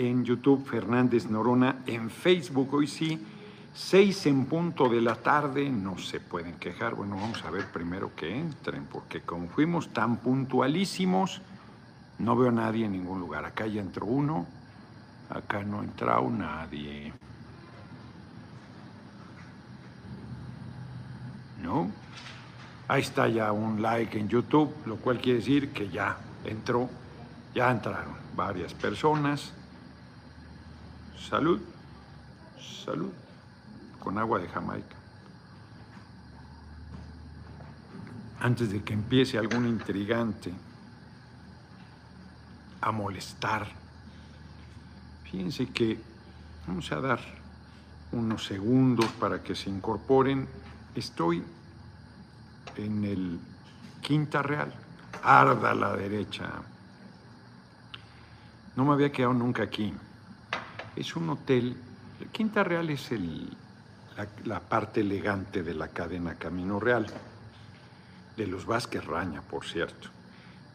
en YouTube, Fernández Norona en Facebook. Hoy sí, seis en punto de la tarde, no se pueden quejar. Bueno, vamos a ver primero que entren, porque como fuimos tan puntualísimos, no veo a nadie en ningún lugar. Acá ya entró uno, acá no ha entrado nadie. ¿No? Ahí está ya un like en YouTube, lo cual quiere decir que ya entró, ya entraron varias personas. Salud, salud, con agua de Jamaica. Antes de que empiece algún intrigante a molestar, fíjense que vamos a dar unos segundos para que se incorporen. Estoy en el Quinta Real, arda la derecha. No me había quedado nunca aquí. Es un hotel, el Quinta Real es el, la, la, parte elegante de la cadena Camino Real, de los Vázquez Raña, por cierto.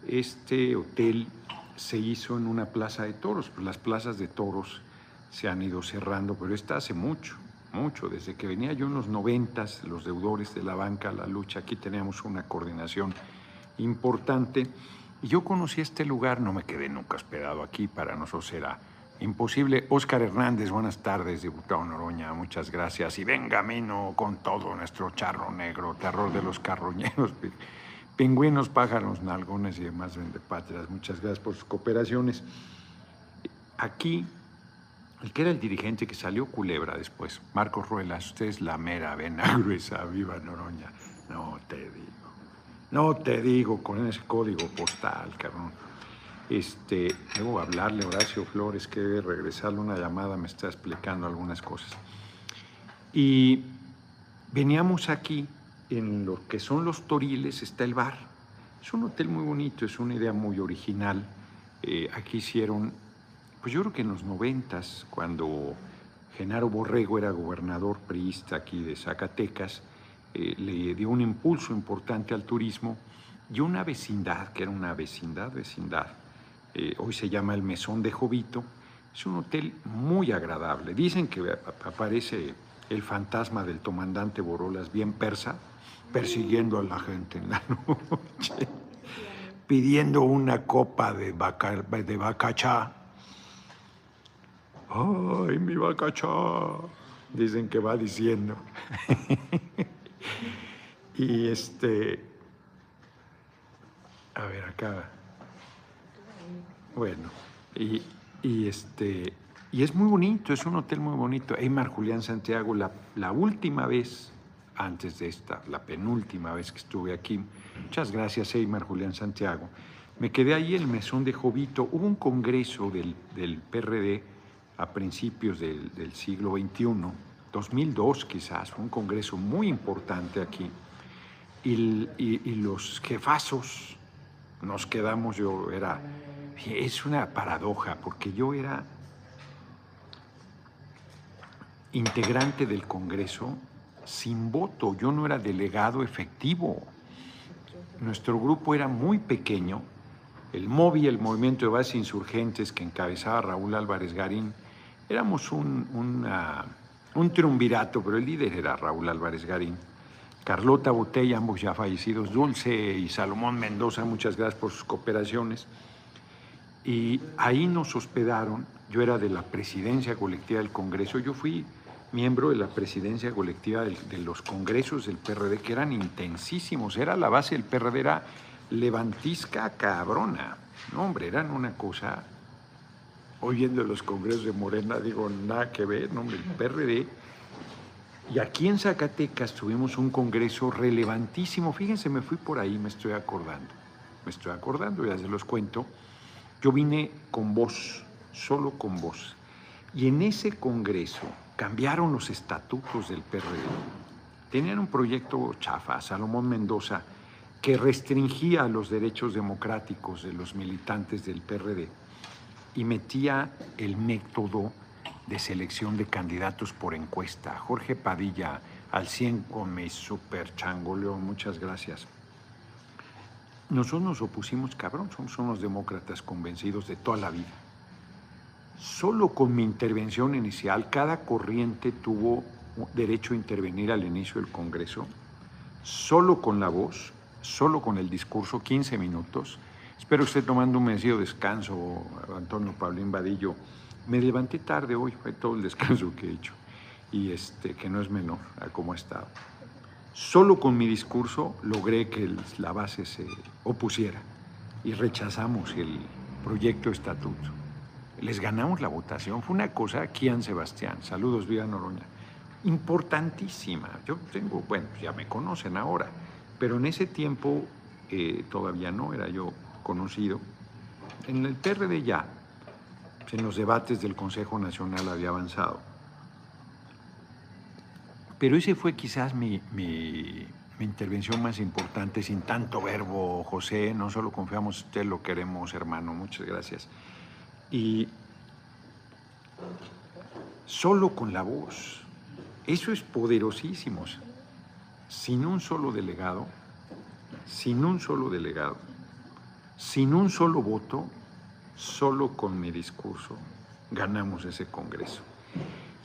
Este hotel se hizo en una plaza de toros, pues las plazas de toros se han ido cerrando, pero esta hace mucho mucho. Desde que venía yo en los noventas, los deudores de la banca, la lucha, aquí teníamos una coordinación importante. Y yo conocí este lugar, no me quedé nunca hospedado aquí, para nosotros era imposible. Óscar Hernández, buenas tardes, diputado Noroña, muchas gracias. Y venga, Mino, con todo nuestro charro negro, terror de los carroñeros, pingüinos, pájaros, nalgones y demás vendepatrias. Muchas gracias por sus cooperaciones. Aquí el que era el dirigente que salió culebra después, Marcos Ruelas, usted es la mera vena gruesa, viva Noroña. No te digo, no te digo con ese código postal, cabrón. Este, debo hablarle Horacio Flores que debe regresarle una llamada, me está explicando algunas cosas. Y veníamos aquí, en lo que son los Toriles, está el bar. Es un hotel muy bonito, es una idea muy original. Eh, aquí hicieron pues yo creo que en los noventas, cuando Genaro Borrego era gobernador priista aquí de Zacatecas, eh, le dio un impulso importante al turismo y una vecindad, que era una vecindad, vecindad, eh, hoy se llama el Mesón de Jovito, es un hotel muy agradable. Dicen que aparece el fantasma del comandante Borolas bien persa, persiguiendo a la gente en la noche, pidiendo una copa de, baca, de bacachá ¡Ay, mi vacacha! Dicen que va diciendo. y este. A ver, acá. Bueno, y, este. Y es muy bonito, es un hotel muy bonito. Eymar Julián Santiago, la, última vez, antes de esta, la penúltima vez que estuve aquí, muchas gracias, Eymar Julián Santiago. Me quedé ahí en el mesón de Jovito. Hubo un congreso del, PRD a principios del, siglo XXI, 2002 quizás, fue un congreso muy importante aquí, y, y, los jefazos nos quedamos, yo era, es una paradoja, porque yo era integrante del Congreso sin voto, yo no era delegado efectivo. Nuestro grupo era muy pequeño, el MOVI, el Movimiento de Bases Insurgentes que encabezaba Raúl Álvarez Garín, Éramos un, un triunvirato, pero el líder era Raúl Álvarez Garín. Carlota Botella, ambos ya fallecidos, Dulce y Salomón Mendoza, muchas gracias por sus cooperaciones. Y ahí nos hospedaron, yo era de la presidencia colectiva del Congreso, yo fui miembro de la presidencia colectiva de, los congresos del PRD, que eran intensísimos, era la base del PRD, era levantisca cabrona, no hombre, eran una cosa hoy viendo los congresos de Morena, digo, nada que ver, no, el PRD. Y aquí en Zacatecas tuvimos un congreso relevantísimo. Fíjense, me fui por ahí, me estoy acordando. Me estoy acordando, ya se los cuento. Yo vine con vos, solo con vos. Y en ese congreso cambiaron los estatutos del PRD. Tenían un proyecto chafa, Salomón Mendoza, que restringía los derechos democráticos de los militantes del PRD y metía el método de selección de candidatos por encuesta. Jorge Padilla, al 100 Gómez, super changoleo, muchas gracias. Nosotros nos opusimos, cabrón, somos unos demócratas convencidos de toda la vida. Solo con mi intervención inicial, cada corriente tuvo derecho a intervenir al inicio del Congreso, solo con la voz, solo con el discurso, 15 minutos. Espero que esté tomando un merecido descanso, Antonio Paulín Vadillo. Me levanté tarde hoy, fue todo el descanso que he hecho, y este, que no es menor a cómo ha estado. Solo con mi discurso logré que la base se opusiera y rechazamos el proyecto estatuto. Les ganamos la votación. Fue una cosa, aquí en Sebastián, saludos, Vida Noroña, importantísima. Yo tengo, bueno, ya me conocen ahora, pero en ese tiempo eh, todavía no era yo conocido. En el PRD ya, en los debates del Consejo Nacional había avanzado. Pero ese fue quizás mi, mi, intervención más importante, sin tanto verbo, José, no solo confiamos en usted, lo queremos, hermano, muchas gracias. Y solo con la voz, eso es poderosísimo. Sin un solo delegado, sin un solo delegado, sin un solo voto, solo con mi discurso ganamos ese Congreso.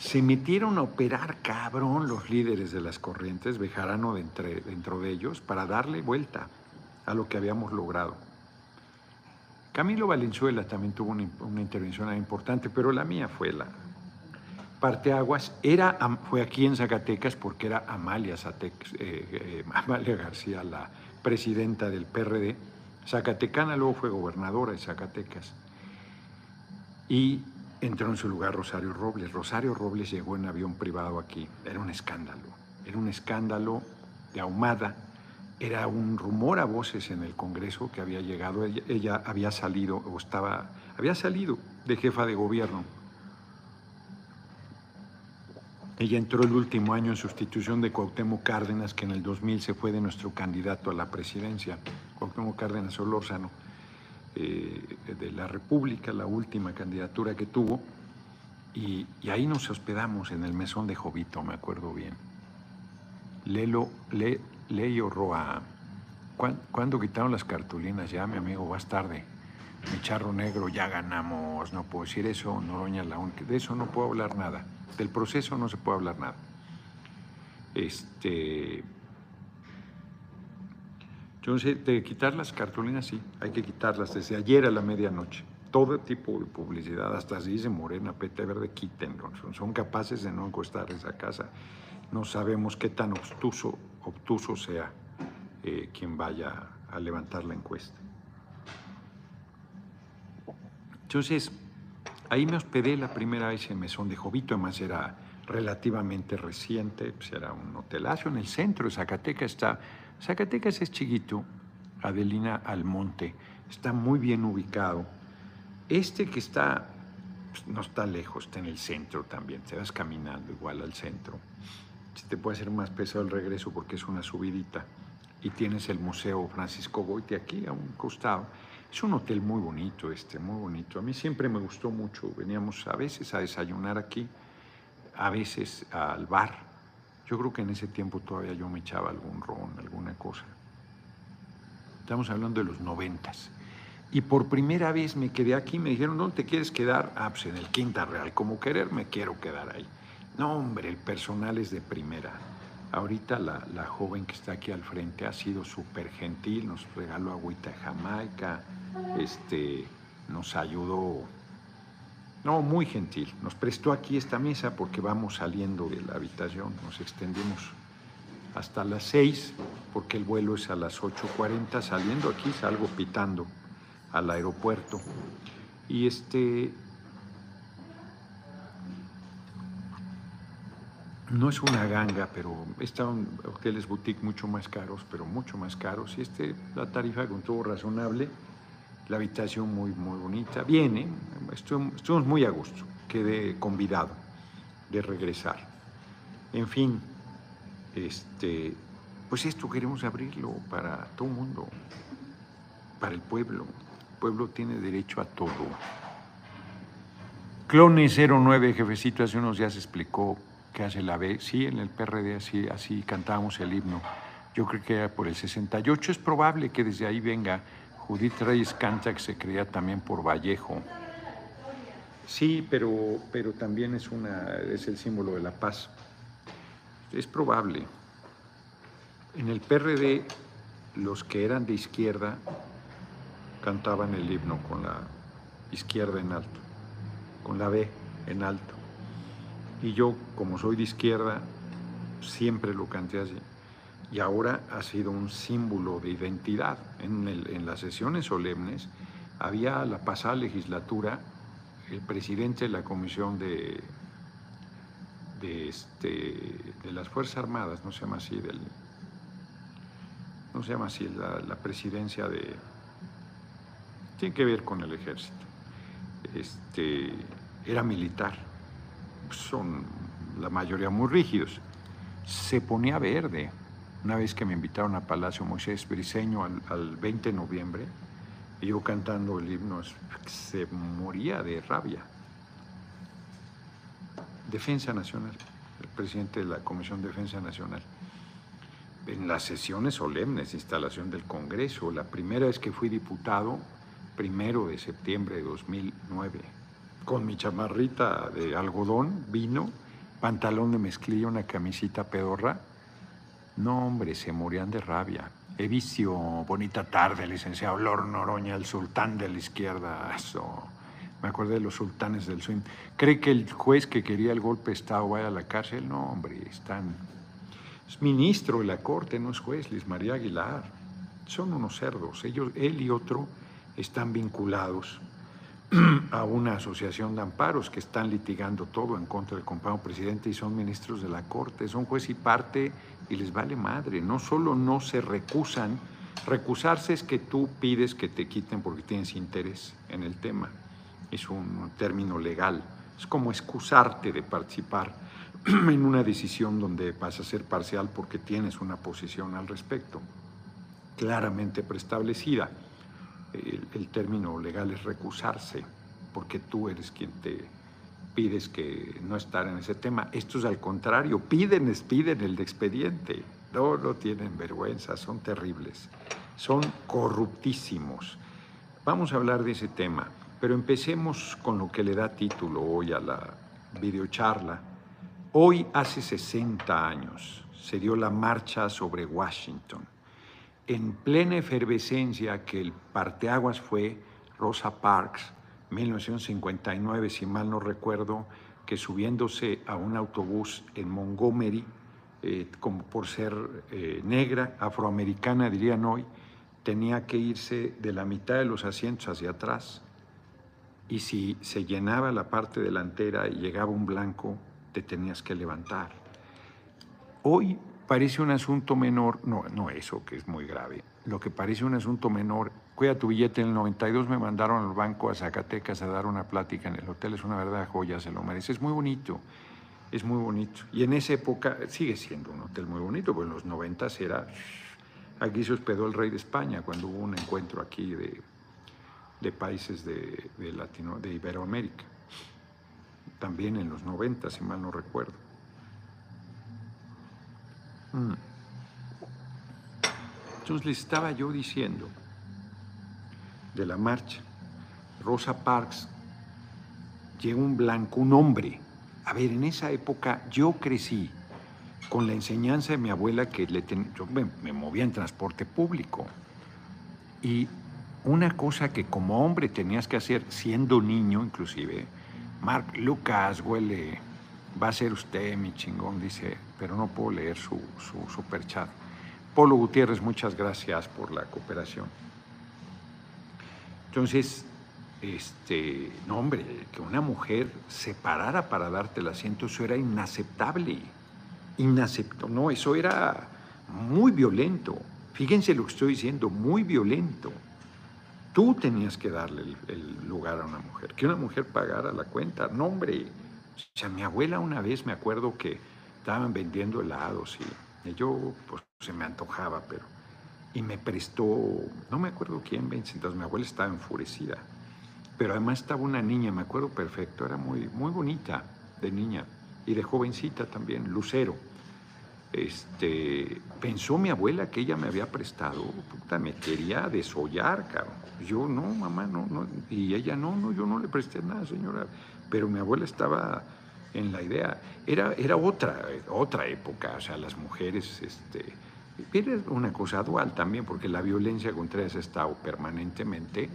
Se metieron a operar cabrón los líderes de las corrientes, Bejarano dentro de ellos, para darle vuelta a lo que habíamos logrado. Camilo Valenzuela también tuvo una, intervención importante, pero la mía fue la parteaguas. Era, fue aquí en Zacatecas porque era Amalia, eh, eh, Amalia García, la presidenta del PRD. Zacatecana luego fue gobernadora de Zacatecas. Y entró en su lugar Rosario Robles. Rosario Robles llegó en avión privado aquí. Era un escándalo. Era un escándalo de ahumada. Era un rumor a voces en el Congreso que había llegado. Ella, había salido o estaba, había salido de jefa de gobierno. Ella entró el último año en sustitución de Cuauhtémoc Cárdenas, que en el 2000 se fue de nuestro candidato a la presidencia, Cuauhtémoc Cárdenas Olórzano. Eh, de la República, la última candidatura que tuvo, y, ahí nos hospedamos en el mesón de Jovito, me acuerdo bien. Lelo, le, Leyo Roa, ¿cuándo quitaron las cartulinas? Ya, mi amigo, vas tarde. Mi charro negro, ya ganamos, no puedo decir eso, Noroña la única. De eso no puedo hablar nada. Del proceso no se puede hablar nada. Este, yo no sé, de quitar las cartulinas, sí, hay que quitarlas desde ayer a la medianoche. Todo tipo de publicidad, hasta así dice Morena, Pete Verde, quítenlo. Son, capaces de no encostar esa casa. No sabemos qué tan obtuso, obtuso sea eh, quien vaya a levantar la encuesta. Entonces, ahí me hospedé la primera vez en Mesón de Jovito, además era relativamente reciente, pues era un hotelazo en el centro de Zacatecas, está Zacatecas es chiquito, Adelina Almonte, está muy bien ubicado. Este que está, pues, no está lejos, está en el centro también, te vas caminando igual al centro. Si te puede hacer más pesado el regreso porque es una subidita. Y tienes el Museo Francisco Goite aquí a un costado. Es un hotel muy bonito este, muy bonito. A mí siempre me gustó mucho. Veníamos a veces a desayunar aquí, a veces al bar yo creo que en ese tiempo todavía yo me echaba algún ron, alguna cosa. Estamos hablando de los noventas. Y por primera vez me quedé aquí, me dijeron, ¿dónde te quieres quedar? Ah, pues en el Quinta Real, como querer me quiero quedar ahí. No, hombre, el personal es de primera. Ahorita la, la joven que está aquí al frente ha sido súper gentil, nos regaló agüita de Jamaica, este, nos ayudó no, muy gentil. Nos prestó aquí esta mesa porque vamos saliendo de la habitación. Nos extendimos hasta las 6 porque el vuelo es a las 8.40. Saliendo aquí salgo pitando al aeropuerto. Y este... No es una ganga, pero están hoteles boutique mucho más caros, pero mucho más caros. Y este, la tarifa con todo razonable la habitación muy, muy bonita. Viene, estuvimos muy a gusto, quedé convidado de regresar. En fin, este, pues esto queremos abrirlo para todo el mundo, para el pueblo. El pueblo tiene derecho a todo. Clone 09, jefecito, hace unos días explicó qué hace la B. Sí, en el PRD así, así cantábamos el himno. Yo creo que era por el 68. Es probable que desde ahí venga Judith Reyes canta que se creía también por Vallejo. Sí, pero, pero también es, una, es el símbolo de la paz. Es probable. En el PRD, los que eran de izquierda cantaban el himno con la izquierda en alto, con la B en alto. Y yo, como soy de izquierda, siempre lo canté así. Y ahora ha sido un símbolo de identidad. En, las sesiones solemnes había la pasada legislatura el presidente de la Comisión de, de, este, de las Fuerzas Armadas, no se llama así, del, no se llama así, la, presidencia de... Tiene que ver con el ejército. Este, era militar. Son la mayoría muy rígidos. Se ponía verde. Una vez que me invitaron a Palacio Moisés Briseño al, al 20 de noviembre, y yo cantando el himno, se moría de rabia. Defensa Nacional, el presidente de la Comisión de Defensa Nacional. En las sesiones solemnes, instalación del Congreso, la primera vez que fui diputado, primero de septiembre de 2009, con mi chamarrita de algodón, vino, pantalón de mezclilla, una camisita pedorra. No, hombre, se morían de rabia. Evicio, bonita tarde, licenciado Lord Noroña, el sultán de la izquierda. Me acuerdo de los sultanes del swing. ¿Cree que el juez que quería el golpe de Estado vaya a la cárcel? No, hombre, están. Es ministro de la corte, no es juez, Luis María Aguilar. Son unos cerdos. Ellos, él y otro están vinculados a una asociación de amparos que están litigando todo en contra del compañero presidente y son ministros de la corte. Son juez y parte y les vale madre. No solo no se recusan, recusarse es que tú pides que te quiten porque tienes interés en el tema. Es un término legal. Es como excusarte de participar en una decisión donde vas a ser parcial porque tienes una posición al respecto, claramente preestablecida. El, término legal es recusarse porque tú eres quien te pides que no estar en ese tema. Estos al contrario, piden, piden el expediente. No, no tienen vergüenza, son terribles, son corruptísimos. Vamos a hablar de ese tema, pero empecemos con lo que le da título hoy a la videocharla. Hoy, hace 60 años, se dio la marcha sobre Washington. En plena efervescencia que el parteaguas fue Rosa Parks, 1959, si mal no recuerdo, que subiéndose a un autobús en Montgomery, eh, como por ser eh, negra, afroamericana dirían hoy, tenía que irse de la mitad de los asientos hacia atrás. Y si se llenaba la parte delantera y llegaba un blanco, te tenías que levantar. Hoy parece un asunto menor, no, no eso que es muy grave, lo que parece un asunto menor cuida tu billete. En el 92 me mandaron al banco a Zacatecas a dar una plática en el hotel. Es una verdad joya, se lo merece. Es muy bonito, es muy bonito. Y en esa época sigue siendo un hotel muy bonito, porque en los 90 era... Aquí se hospedó el rey de España cuando hubo un encuentro aquí de, de países de, de, Latino, de Iberoamérica. También en los 90, si mal no recuerdo. Mm. Entonces le estaba yo diciendo de la marcha. Rosa Parks, llegó un blanco, un hombre. A ver, en esa época yo crecí con la enseñanza de mi abuela que le yo me, movía en transporte público. Y una cosa que como hombre tenías que hacer, siendo niño inclusive, Mark Lucas huele, va a ser usted mi chingón, dice, pero no puedo leer su, su super chat. Polo Gutiérrez, muchas gracias por la cooperación. Entonces, este, no hombre, que una mujer se parara para darte el asiento, eso era inaceptable. Inaceptable, no, eso era muy violento. Fíjense lo que estoy diciendo, muy violento. Tú tenías que darle el, lugar a una mujer, que una mujer pagara la cuenta. No, hombre, o sea, mi abuela una vez me acuerdo que estaban vendiendo helados y yo, pues, se me antojaba, pero y me prestó, no me acuerdo quién, entonces mi abuela estaba enfurecida, pero además estaba una niña, me acuerdo perfecto, era muy, muy bonita de niña y de jovencita también, Lucero. Este, pensó mi abuela que ella me había prestado, puta, me quería desollar, cabrón. Yo no, mamá, no, no, y ella no, no, yo no le presté nada, señora. pero mi abuela estaba en la idea. Era, era otra, otra época, o sea, las mujeres, este, era una cosa dual también, porque la violencia contra ellas ha estado permanentemente,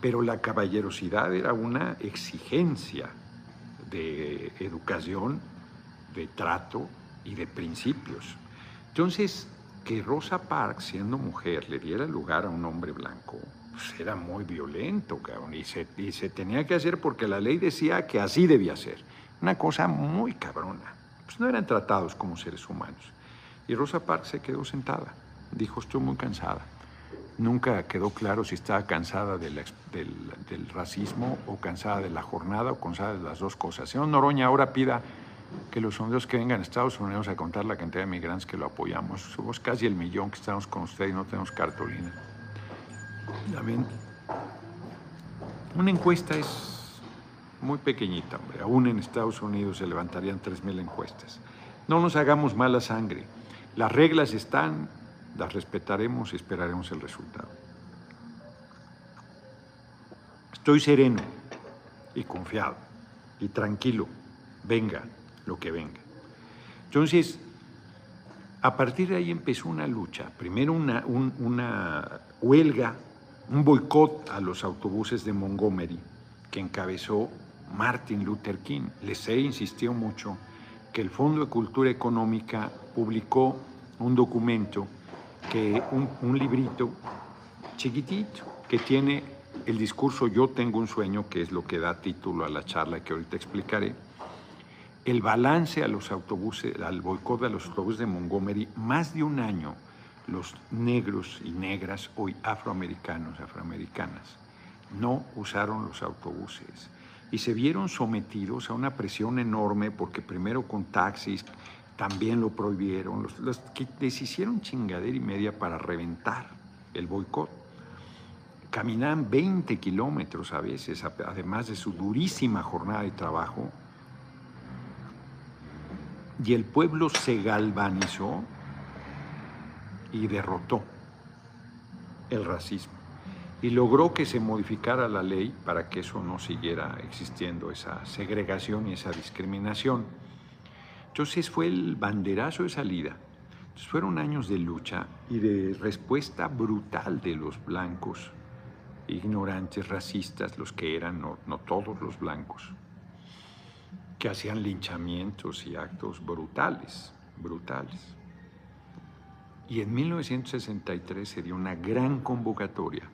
pero la caballerosidad era una exigencia de educación, de trato y de principios. Entonces, que Rosa Parks, siendo mujer, le diera lugar a un hombre blanco, pues era muy violento, cabrón, y se, y se tenía que hacer porque la ley decía que así debía ser. Una cosa muy cabrona. Pues no eran tratados como seres humanos. Y Rosa Parks se quedó sentada. Dijo, estoy muy cansada. Nunca quedó claro si estaba cansada del, racismo o cansada de la jornada o cansada de las dos cosas. Señor Noroña, ahora pida que los sondeos que vengan a Estados Unidos a contar la cantidad de migrantes que lo apoyamos. Somos casi el millón que estamos con usted y no tenemos cartulina. También, una encuesta es muy pequeñita, hombre. Aún en Estados Unidos se levantarían 3.000 encuestas. No nos hagamos mala sangre. Las reglas están, las respetaremos y esperaremos el resultado. Estoy sereno y confiado y tranquilo. Venga lo que venga. Entonces, a partir de ahí empezó una lucha. Primero una, una huelga, un boicot a los autobuses de Montgomery que encabezó Martin Luther King. Les he insistido mucho que el Fondo de Cultura Económica publicó un documento, que, un, librito chiquitito, que tiene el discurso Yo tengo un sueño, que es lo que da título a la charla que ahorita explicaré, el balance a los autobuses, al boicot a los autobuses de Montgomery, más de un año los negros y negras, hoy afroamericanos, afroamericanas, no usaron los autobuses y se vieron sometidos a una presión enorme porque primero con taxis también lo prohibieron, los, que les hicieron chingadera y media para reventar el boicot. Caminaban 20 kilómetros a veces, además de su durísima jornada de trabajo, y el pueblo se galvanizó y derrotó el racismo y logró que se modificara la ley para que eso no siguiera existiendo, esa segregación y esa discriminación. Entonces fue el banderazo de salida. Entonces fueron años de lucha y de respuesta brutal de los blancos, ignorantes, racistas, los que eran, no, no todos los blancos, que hacían linchamientos y actos brutales, brutales. Y en 1963 se dio una gran convocatoria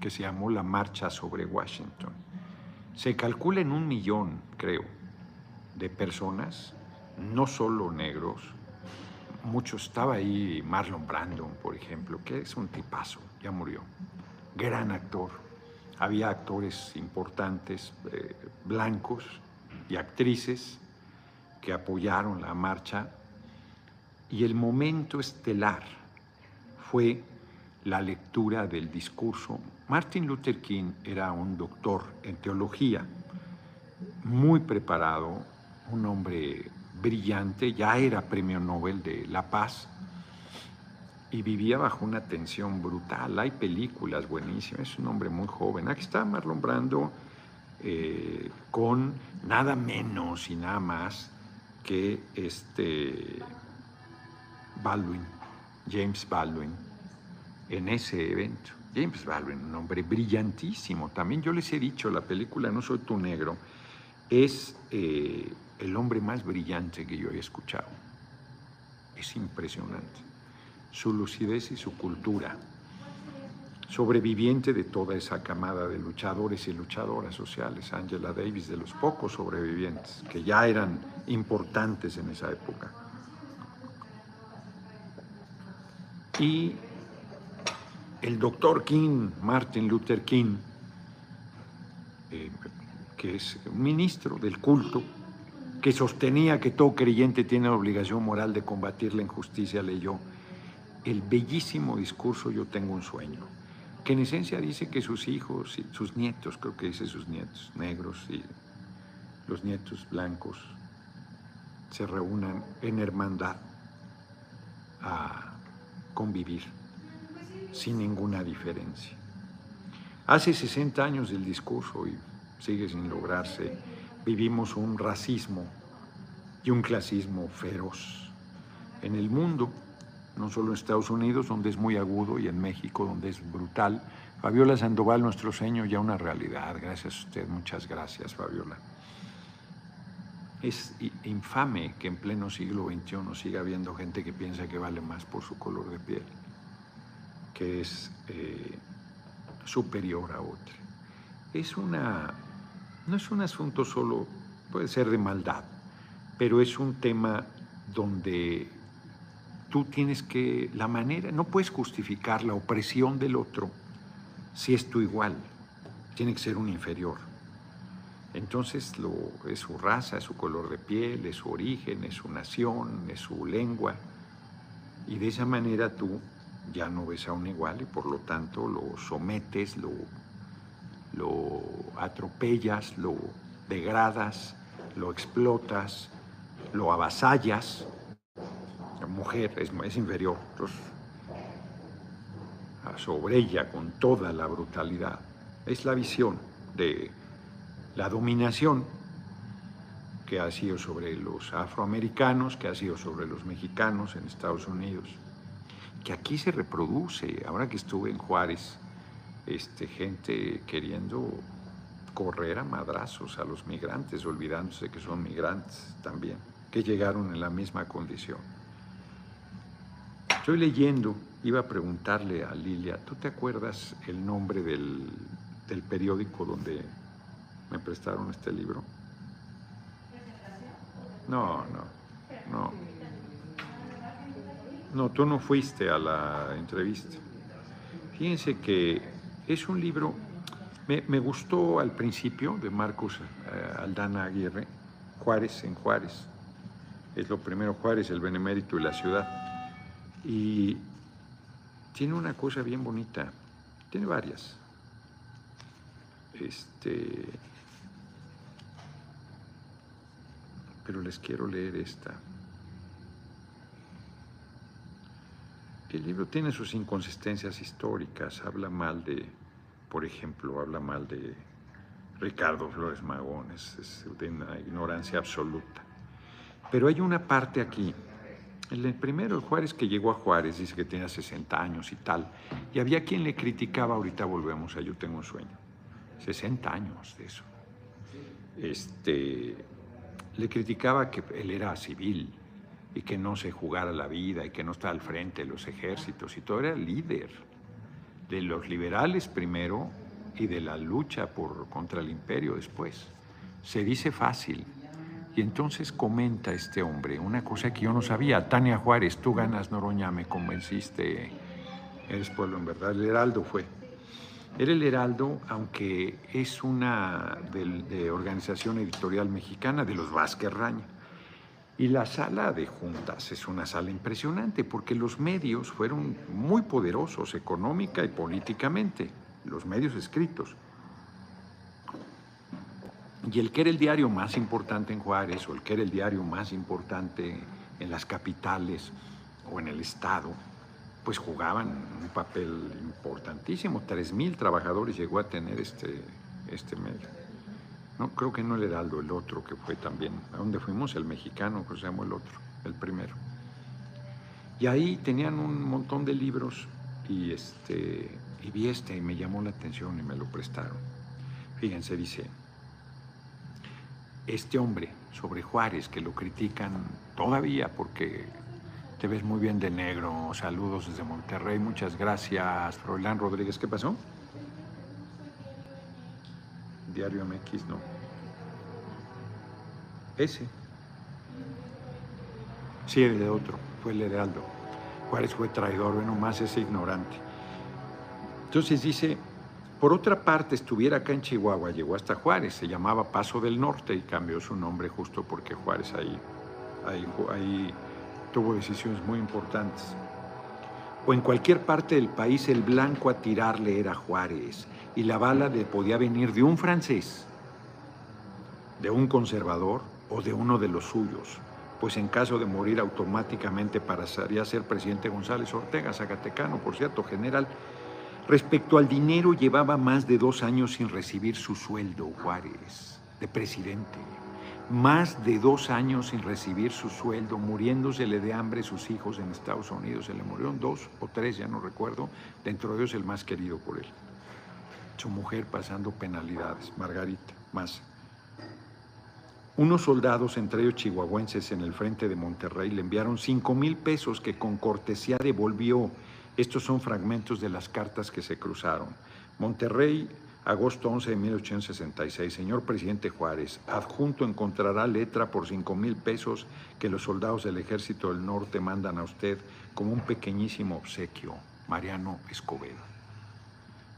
que se llamó la Marcha sobre Washington. Se calcula en un millón, creo, de personas, no solo negros, muchos, estaba ahí Marlon Brandon, por ejemplo, que es un tipazo, ya murió, gran actor. Había actores importantes, eh, blancos y actrices que apoyaron la marcha y el momento estelar fue la lectura del discurso. Martin Luther King era un doctor en teología, muy preparado, un hombre brillante, ya era premio Nobel de la Paz y vivía bajo una tensión brutal. Hay películas buenísimas, es un hombre muy joven. Aquí está Marlon Brando eh, con nada menos y nada más que este Baldwin, James Baldwin en ese evento. James Baldwin, un hombre brillantísimo. También yo les he dicho, la película No soy tu negro es eh, el hombre más brillante que yo he escuchado. Es impresionante. Su lucidez y su cultura. Sobreviviente de toda esa camada de luchadores y luchadoras sociales. Angela Davis, de los pocos sobrevivientes que ya eran importantes en esa época. Y el doctor King, Martin Luther King, eh, que es un ministro del culto, que sostenía que todo creyente tiene la obligación moral de combatir la injusticia, leyó el bellísimo discurso Yo tengo un sueño, que en esencia dice que sus hijos, sus nietos, creo que dice sus nietos negros y los nietos blancos, se reúnan en hermandad a convivir sin ninguna diferencia. Hace 60 años del discurso y sigue sin lograrse vivimos un racismo y un clasismo feroz en el mundo, no solo en Estados Unidos, donde es muy agudo, y en México, donde es brutal. Fabiola Sandoval, nuestro sueño ya una realidad. Gracias a usted, muchas gracias, Fabiola. Es infame que en pleno siglo XXI siga habiendo gente que piensa que vale más por su color de piel, que es eh, superior a otra. Es una, no es un asunto solo, puede ser de maldad, pero es un tema donde tú tienes que, la manera, no puedes justificar la opresión del otro si es tu igual, tiene que ser un inferior. Entonces lo, es su raza, es su color de piel, es su origen, es su nación, es su lengua. Y de esa manera tú ya no ves a un igual y por lo tanto lo sometes, lo, lo atropellas, lo degradas, lo explotas, lo avasallas. La mujer es, es inferior sobre ella con toda la brutalidad. Es la visión de la dominación que ha sido sobre los afroamericanos, que ha sido sobre los mexicanos en Estados Unidos, que aquí se reproduce. Ahora que estuve en Juárez, este, gente queriendo correr a madrazos a los migrantes, olvidándose que son migrantes también, que llegaron en la misma condición. Estoy leyendo, iba a preguntarle a Lilia, ¿tú te acuerdas el nombre del, del periódico donde me prestaron este libro? No, no, no. No, tú no fuiste a la entrevista. Fíjense que es un libro, me, gustó al principio de Marcos eh, Aldana Aguirre, Juárez en Juárez. Es lo primero Juárez, el Benemérito y la ciudad. Y tiene una cosa bien bonita, tiene varias. Este, pero les quiero leer esta. El libro tiene sus inconsistencias históricas, habla mal de, por ejemplo, habla mal de Ricardo Flores Magón, es, de una ignorancia absoluta. Pero hay una parte aquí, el primero, el Juárez que llegó a Juárez, dice que tenía 60 años y tal, y había quien le criticaba, ahorita volvemos a Yo tengo un sueño, 60 años de eso. Este, le criticaba que él era civil y que no se jugara la vida y que no estaba al frente de los ejércitos y todo, era líder de los liberales primero y de la lucha por, contra el imperio después. Se dice fácil. Y entonces comenta este hombre una cosa que yo no sabía. Tania Juárez, tú ganas Noroña, me convenciste, eres pueblo en verdad. El Heraldo fue. Era el Heraldo, aunque es una de, organización editorial mexicana de los Vázquez Raña. Y la sala de juntas es una sala impresionante porque los medios fueron muy poderosos económica y políticamente, los medios escritos. Y el que era el diario más importante en Juárez o el que era el diario más importante en las capitales o en el Estado, pues jugaban un papel importantísimo. Tres mil trabajadores llegó a tener este, este medio. No, creo que no el Heraldo, el otro que fue también. ¿A dónde fuimos? El mexicano, que se llamó el otro, el primero. Y ahí tenían un montón de libros y, este, vi este y me llamó la atención y me lo prestaron. Fíjense, dice, este hombre sobre Juárez, que lo critican todavía porque te ves muy bien de negro. Saludos desde Monterrey. Muchas gracias, Froilán Rodríguez. ¿Qué pasó? Diario MX, no. Ese. Sí, el de otro. Fue el de Aldo. Juárez fue traidor, bueno, más ese ignorante. Entonces dice, por otra parte, estuviera acá en Chihuahua, llegó hasta Juárez, se llamaba Paso del Norte y cambió su nombre justo porque Juárez ahí, ahí, ahí tuvo decisiones muy importantes. O en cualquier parte del país el blanco a tirarle era Juárez y la bala le podía venir de un francés, de un conservador o de uno de los suyos, pues en caso de morir automáticamente pasaría a ser presidente González Ortega, Zacatecano, por cierto, general. Respecto al dinero, llevaba más de dos años sin recibir su sueldo, Juárez. de presidente. Más de dos años sin recibir su sueldo, muriéndosele de hambre sus hijos en Estados Unidos. Se le murieron dos o tres, ya no recuerdo. Dentro de ellos el más querido por él. Su mujer pasando penalidades, Margarita, más. Unos soldados, entre ellos chihuahuenses, en el frente de Monterrey le enviaron cinco mil pesos que con cortesía devolvió. Estos son fragmentos de las cartas que se cruzaron. Monterrey Agosto 11 de 1866. Señor presidente Juárez, adjunto encontrará letra por cinco mil pesos que los soldados del Ejército del Norte mandan a usted como un pequeñísimo obsequio. Mariano Escobedo.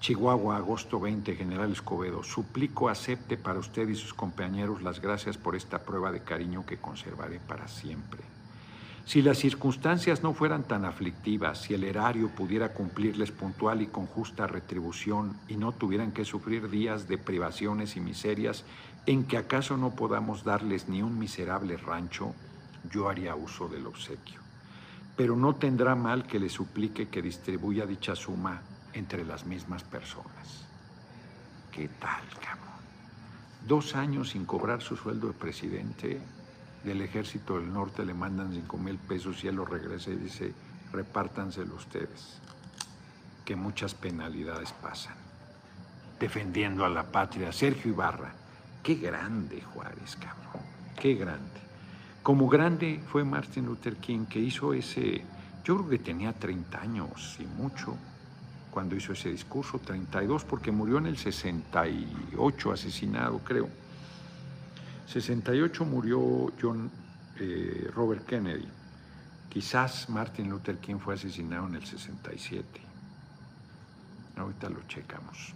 Chihuahua, agosto 20, General Escobedo. Suplico acepte para usted y sus compañeros las gracias por esta prueba de cariño que conservaré para siempre. Si las circunstancias no fueran tan aflictivas, si el erario pudiera cumplirles puntual y con justa retribución y no tuvieran que sufrir días de privaciones y miserias en que acaso no podamos darles ni un miserable rancho, yo haría uso del obsequio. Pero no tendrá mal que le suplique que distribuya dicha suma entre las mismas personas. ¿Qué tal, cabrón? Dos años sin cobrar su sueldo de presidente del ejército del norte le mandan cinco mil pesos y él lo regresa y dice, repártanselo ustedes, que muchas penalidades pasan. Defendiendo a la patria, Sergio Ibarra, qué grande Juárez, cabrón, qué grande. Como grande fue Martin Luther King, que hizo ese, yo creo que tenía 30 años y mucho, cuando hizo ese discurso, 32, porque murió en el 68 asesinado, creo. 68 murió John eh, Robert Kennedy. Quizás Martin Luther King fue asesinado en el 67. Ahorita lo checamos.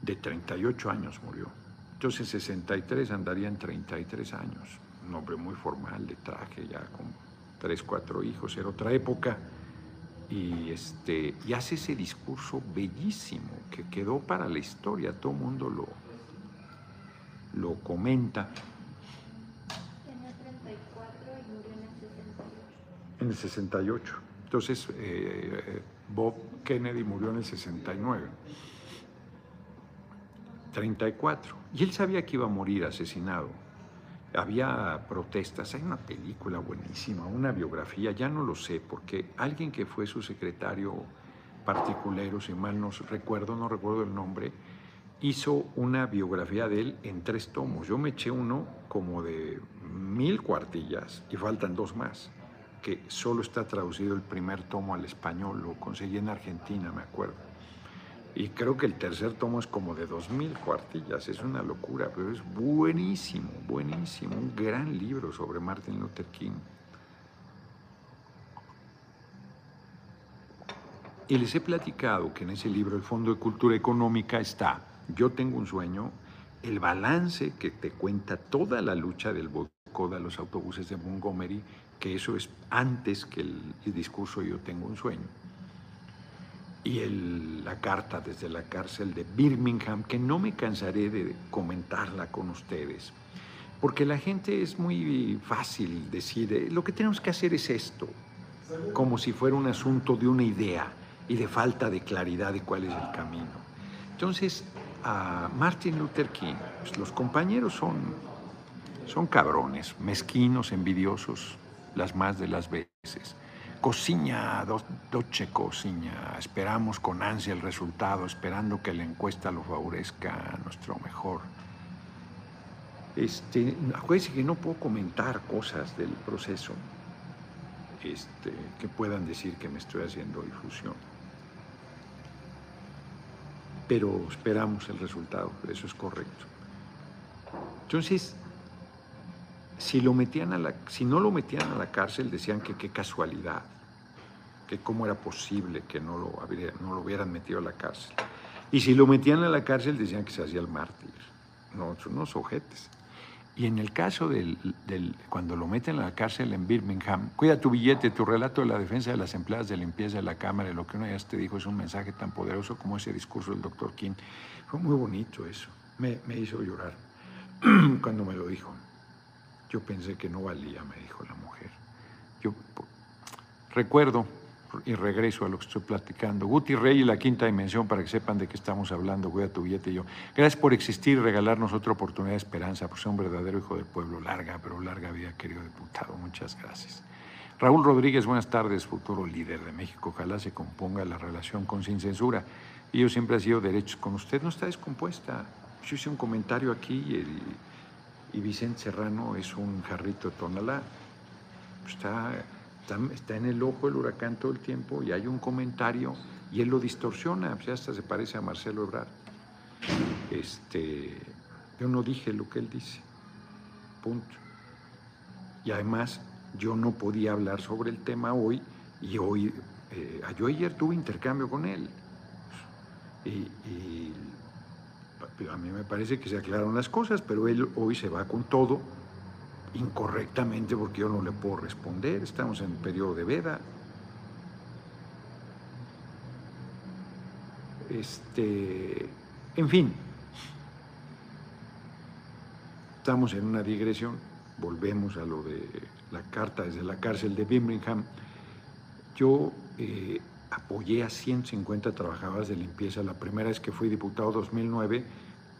De 38 años murió. Entonces 63 andaría en 33 años. Un hombre muy formal, de traje, ya con tres, cuatro hijos. Era otra época. Y, este, y hace ese discurso bellísimo que quedó para la historia. Todo el mundo lo, lo comenta. Tenía 34 y murió en el 68. En el 68. Entonces, eh, Bob Kennedy murió en el 69. 34. Y él sabía que iba a morir asesinado. Había protestas, hay una película buenísima, una biografía, ya no lo sé, porque alguien que fue su secretario particulero, si mal no recuerdo, no recuerdo el nombre, hizo una biografía de él en tres tomos. Yo me eché uno como de mil cuartillas y faltan dos más, que solo está traducido el primer tomo al español, lo conseguí en Argentina, me acuerdo. Y creo que el tercer tomo es como de dos mil cuartillas, es una locura, pero es buenísimo, buenísimo, un gran libro sobre Martin Luther King. Y les he platicado que en ese libro, el Fondo de Cultura Económica, está yo tengo un sueño, el balance que te cuenta toda la lucha del boicot a los autobuses de Montgomery, que eso es antes que el, discurso Yo tengo un sueño. Y la carta desde la cárcel de Birmingham, que no me cansaré de comentarla con ustedes, porque la gente es muy fácil decir, eh, lo que tenemos que hacer es esto, como si fuera un asunto de una idea y de falta de claridad de cuál es el camino. Entonces, a Martin Luther King, pues, los compañeros son, son cabrones, mezquinos, envidiosos, las más de las veces. Cocina, doce cocina, esperamos con ansia el resultado, esperando que la encuesta lo favorezca a nuestro mejor. Este, acuérdense que no puedo comentar cosas del proceso este, que puedan decir que me estoy haciendo difusión pero esperamos el resultado, eso es correcto. Entonces, si, lo metían a la, si no lo metían a la cárcel, decían que qué casualidad, que cómo era posible que no lo, no lo hubieran metido a la cárcel. Y si lo metían a la cárcel, decían que se hacía el mártir. No, son unos ojetes. Y en el caso del, cuando lo meten a la cárcel en Birmingham, cuida tu billete, tu relato de la defensa de las empleadas de limpieza de la Cámara, lo que uno ya te dijo es un mensaje tan poderoso como ese discurso del doctor King. Fue muy bonito eso, me hizo llorar cuando me lo dijo. Yo pensé que no valía, me dijo la mujer. Yo recuerdo, y regreso a lo que estoy platicando. Guti Rey y la quinta dimensión para que sepan de qué estamos hablando. Cuida tu billete y yo. Gracias por existir y regalarnos otra oportunidad de esperanza, por ser un verdadero hijo del pueblo. Larga, pero larga vida, querido diputado. Muchas gracias. Raúl Rodríguez, buenas tardes, futuro líder de México. Ojalá se componga la relación con Sin Censura. Y yo siempre he sido derechos con usted. No está descompuesta. Yo hice un comentario aquí y, y Vicente Serrano es un jarrito de tonalá. Está está, en el ojo del huracán todo el tiempo y hay un comentario y él lo distorsiona, pues hasta se parece a Marcelo Ebrard. Este, yo no dije lo que él dice, punto. Y además yo no podía hablar sobre el tema hoy y hoy, eh, yo ayer tuve intercambio con él. y a mí me parece que se aclararon las cosas, pero él hoy se va con todo incorrectamente porque yo no le puedo responder, estamos en periodo de veda. Este, en fin, estamos en una digresión, volvemos a lo de la carta desde la cárcel de Birmingham. Yo eh, apoyé a 150 trabajadores de limpieza la primera vez que fui diputado 2009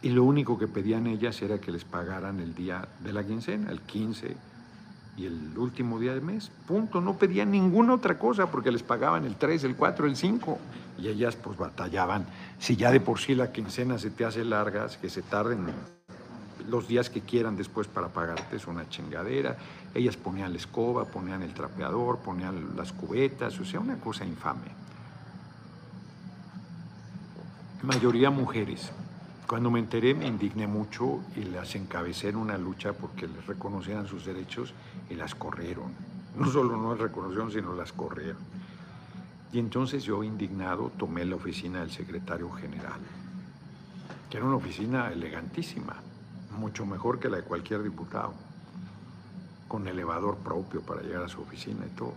y lo único que pedían ellas era que les pagaran el día de la quincena, el 15 y el último día del mes. Punto. No pedían ninguna otra cosa porque les pagaban el 3, el 4, el 5. Y ellas pues batallaban. Si ya de por sí la quincena se te hace larga, que se tarden los días que quieran después para pagarte es una chingadera. Ellas ponían la escoba, ponían el trapeador, ponían las cubetas, o sea, una cosa infame. Mayoría mujeres. Cuando me enteré me indigné mucho y las encabecé en una lucha porque les reconocían sus derechos y las corrieron. No solo no las reconocieron, sino las corrieron. Y entonces yo, indignado, tomé la oficina del secretario general, que era una oficina elegantísima, mucho mejor que la de cualquier diputado, con elevador propio para llegar a su oficina y todo.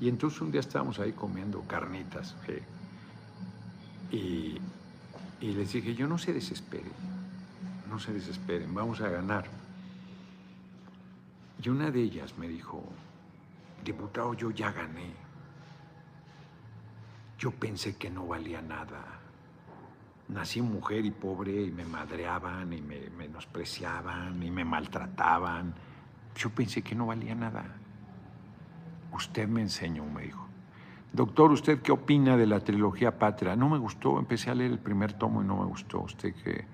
Y entonces un día estábamos ahí comiendo carnitas, y y les dije, yo no se desesperen, no se desesperen, vamos a ganar. Y una de ellas me dijo, diputado, yo ya gané. Yo pensé que no valía nada. Nací mujer y pobre y me madreaban y me menospreciaban y me maltrataban. Yo pensé que no valía nada. Usted me enseñó, me dijo. Doctor, ¿usted qué opina de la trilogía Patria? No me gustó, empecé a leer el primer tomo y no me gustó. Usted que,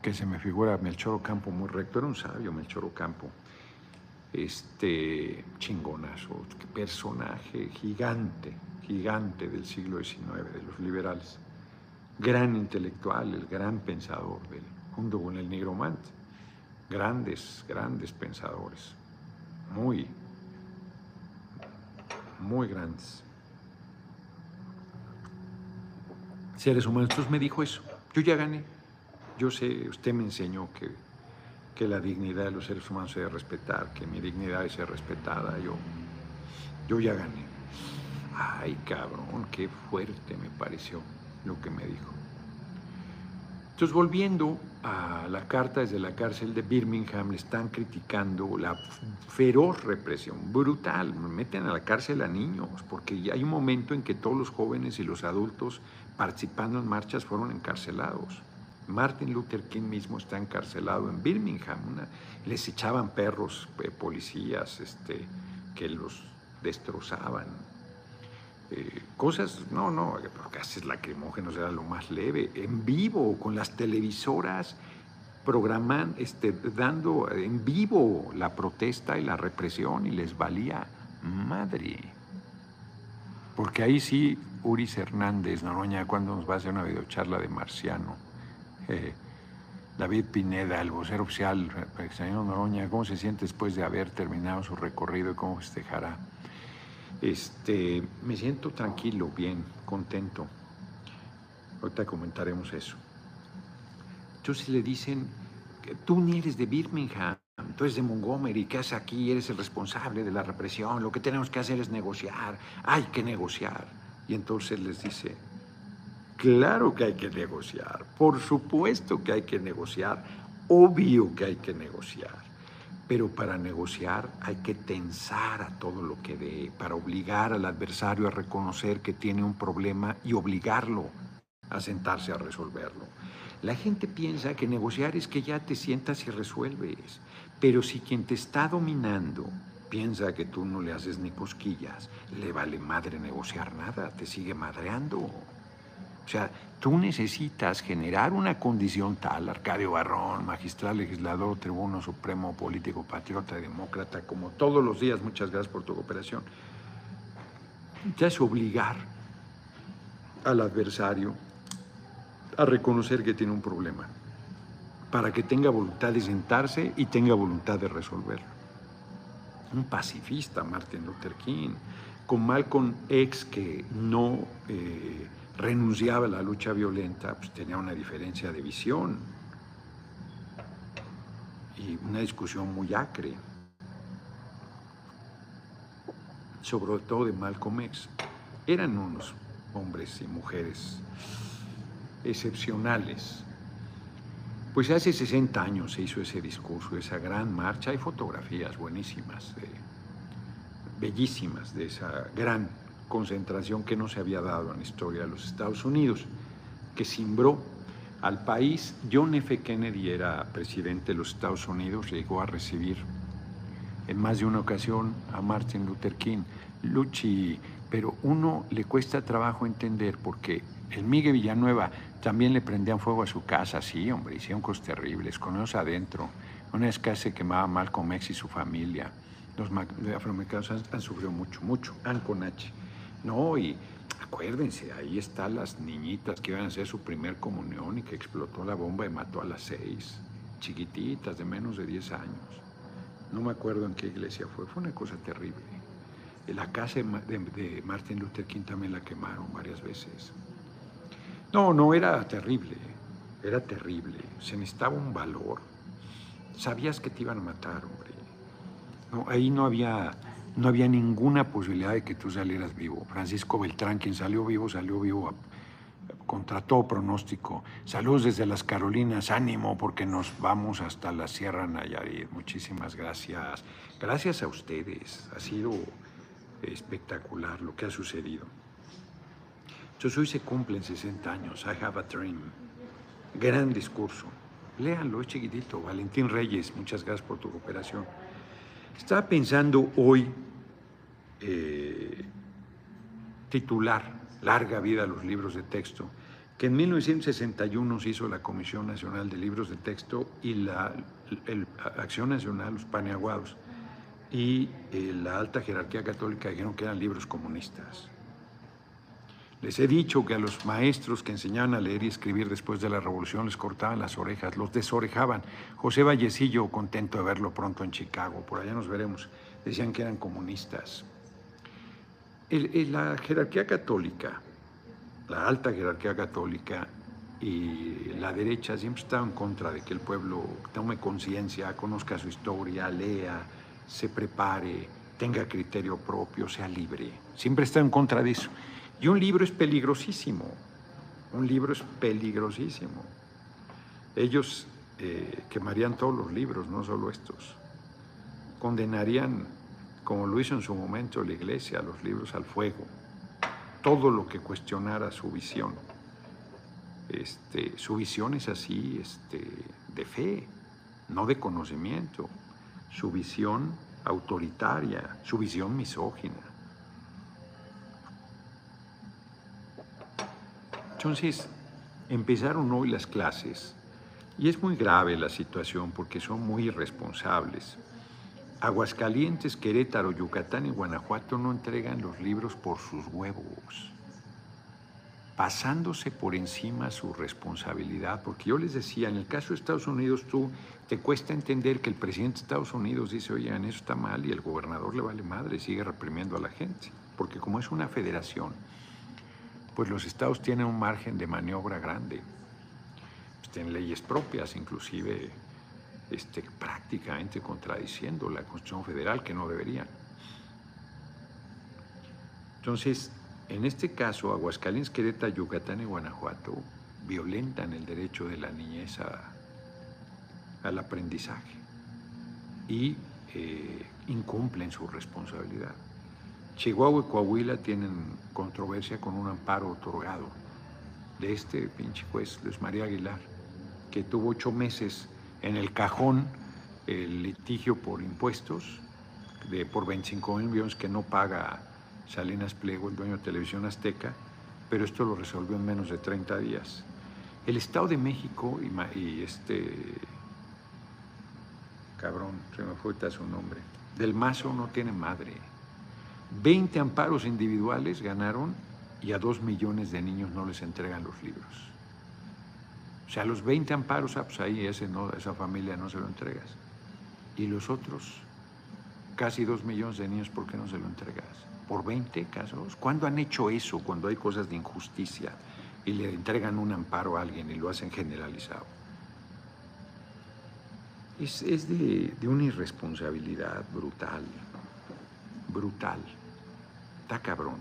que se me figura Melchor Ocampo muy recto, era un sabio Melchor Ocampo. Este chingonazo, personaje gigante, gigante del siglo XIX, de los liberales. Gran intelectual, el gran pensador, del, junto con el nigromante. Grandes, grandes pensadores, muy muy grandes. Seres humanos. Entonces me dijo eso. Yo ya gané. Yo sé, usted me enseñó que, que la dignidad de los seres humanos se debe respetar, que mi dignidad debe ser respetada. Yo, yo ya gané. Ay, cabrón, qué fuerte me pareció lo que me dijo. Entonces, volviendo a la carta desde la cárcel de Birmingham, le están criticando la feroz represión, brutal. Meten a la cárcel a niños, porque hay un momento en que todos los jóvenes y los adultos participando en marchas fueron encarcelados. Martin Luther King mismo está encarcelado en Birmingham. les echaban perros, eh, policías, este, que los destrozaban. Eh, cosas, no, no, gases lacrimógenos era lo más leve, en vivo, con las televisoras programan, este, dando en vivo la protesta y la represión y les valía madre. Porque ahí sí, Uris Hernández, Noroña, cuando nos va a hacer una videocharla de Marciano, eh, David Pineda, el vocero oficial, señor Noroña, ¿cómo se siente después de haber terminado su recorrido y cómo festejará? Este, me siento tranquilo, bien, contento. Ahorita comentaremos eso. Entonces le dicen, tú ni eres de Birmingham, tú eres de Montgomery, ¿qué haces aquí? Eres el responsable de la represión, lo que tenemos que hacer es negociar, hay que negociar. Y entonces les dice, claro que hay que negociar, por supuesto que hay que negociar, obvio que hay que negociar Pero para negociar hay que tensar a todo lo que dé, para obligar al adversario a reconocer que tiene un problema y obligarlo a sentarse a resolverlo. La gente piensa que negociar es que ya te sientas y resuelves, pero si quien te está dominando piensa que tú no le haces ni cosquillas, le vale madre negociar nada, te sigue madreando. O sea, tú necesitas generar una condición tal, Arcadio Barrón, magistral, legislador, tribuno supremo, político, patriota, demócrata, como todos los días, muchas gracias por tu cooperación. es obligar al adversario a reconocer que tiene un problema, para que tenga voluntad de sentarse y tenga voluntad de resolverlo un pacifista, Martin Luther King, con Malcolm X que no eh, renunciaba a la lucha violenta, pues tenía una diferencia de visión y una discusión muy acre, sobre todo de Malcolm X. Eran unos hombres y mujeres excepcionales, pues hace 60 años se hizo ese discurso, esa gran marcha. Hay fotografías buenísimas, bellísimas, de esa gran concentración que no se había dado en la historia de los Estados Unidos, que cimbró al país. John F. Kennedy era presidente de los Estados Unidos, llegó a recibir en más de una ocasión a Martin Luther King. Luchi, pero uno le cuesta trabajo entender porque el Miguel Villanueva también le prendían fuego a su casa, sí, hombre, hicieron cosas terribles, con ellos adentro. Una vez que se quemaba mal con X y su familia. Los afroamericanos han, sufrido mucho, mucho, han con. No, y acuérdense, ahí están las niñitas que iban a hacer su primer comunión y que explotó la bomba y mató a las seis, chiquititas de menos de 10 años. No me acuerdo en qué iglesia fue, fue una cosa terrible. La casa de, de Martin Luther King también la quemaron varias veces. No, no, era terrible, era terrible. Se necesitaba un valor. Sabías que te iban a matar, hombre. No, ahí no había, no había ninguna posibilidad de que tú salieras vivo. Francisco Beltrán, quien salió vivo, salió vivo contra todo pronóstico. Saludos desde las Carolinas, ánimo porque nos vamos hasta la Sierra Nayarit. Muchísimas gracias. Gracias a ustedes. Ha sido espectacular lo que ha sucedido. Entonces hoy se cumplen 60 años. I have a dream. Gran discurso. Léanlo, es chiquitito. Valentín Reyes, muchas gracias por tu cooperación. Estaba pensando hoy eh, titular Larga vida a los libros de texto, que en 1961 se hizo la Comisión Nacional de Libros de Texto y la Acción Nacional, los paneaguados, y eh, la alta jerarquía católica dijeron que eran libros comunistas. Les he dicho que a los maestros que enseñaban a leer y escribir después de la revolución les cortaban las orejas, los desorejaban. José Vallecillo, contento de verlo pronto en Chicago, por allá nos veremos, decían que eran comunistas. la jerarquía católica, la alta jerarquía católica y la derecha siempre estaban en contra de que el pueblo tome conciencia, conozca su historia, lea, se prepare, tenga criterio propio, sea libre. Siempre está en contra de eso. Y un libro es peligrosísimo, un libro es peligrosísimo. Ellos eh, quemarían todos los libros, no solo estos. Condenarían, como lo hizo en su momento la iglesia, los libros al fuego. Todo lo que cuestionara su visión. Este, su visión es así, este, de fe, no de conocimiento. Su visión autoritaria, su visión misógina. Entonces, empezaron hoy las clases y es muy grave la situación porque son muy irresponsables. Aguascalientes, Querétaro, Yucatán y Guanajuato no entregan los libros por sus huevos, pasándose por encima su responsabilidad, porque yo les decía, en el caso de Estados Unidos, tú te cuesta entender que el presidente de Estados Unidos dice, oigan, eso está mal, y el gobernador le vale madre, sigue reprimiendo a la gente, porque como es una federación, pues los estados tienen un margen de maniobra grande. Pues tienen leyes propias, inclusive este, prácticamente contradiciendo la Constitución Federal, que no deberían. Entonces, en este caso, Aguascalientes, Querétaro, Yucatán y Guanajuato violentan el derecho de la niñez al aprendizaje. y eh, incumplen su responsabilidad. Chihuahua y Coahuila tienen controversia con un amparo otorgado de este pinche juez Luis María Aguilar, que tuvo ocho meses en el cajón el litigio por impuestos de por 25 mil millones que no paga Salinas Pliego, el dueño de Televisión Azteca, pero esto lo resolvió en menos de 30 días. El Estado de México y, este cabrón, se me fue su nombre, del Mazo no tiene madre. 20 amparos individuales ganaron y a dos millones de niños no les entregan los libros. O sea, los 20 amparos, ah, pues ahí ese no, esa familia no se lo entregas. Y los otros, casi dos millones de niños, ¿por qué no se lo entregas? ¿Por 20 casos? ¿Cuándo han hecho eso? Cuando hay cosas de injusticia y le entregan un amparo a alguien y lo hacen generalizado. Es, de, de una irresponsabilidad brutal, brutal. Está cabrón.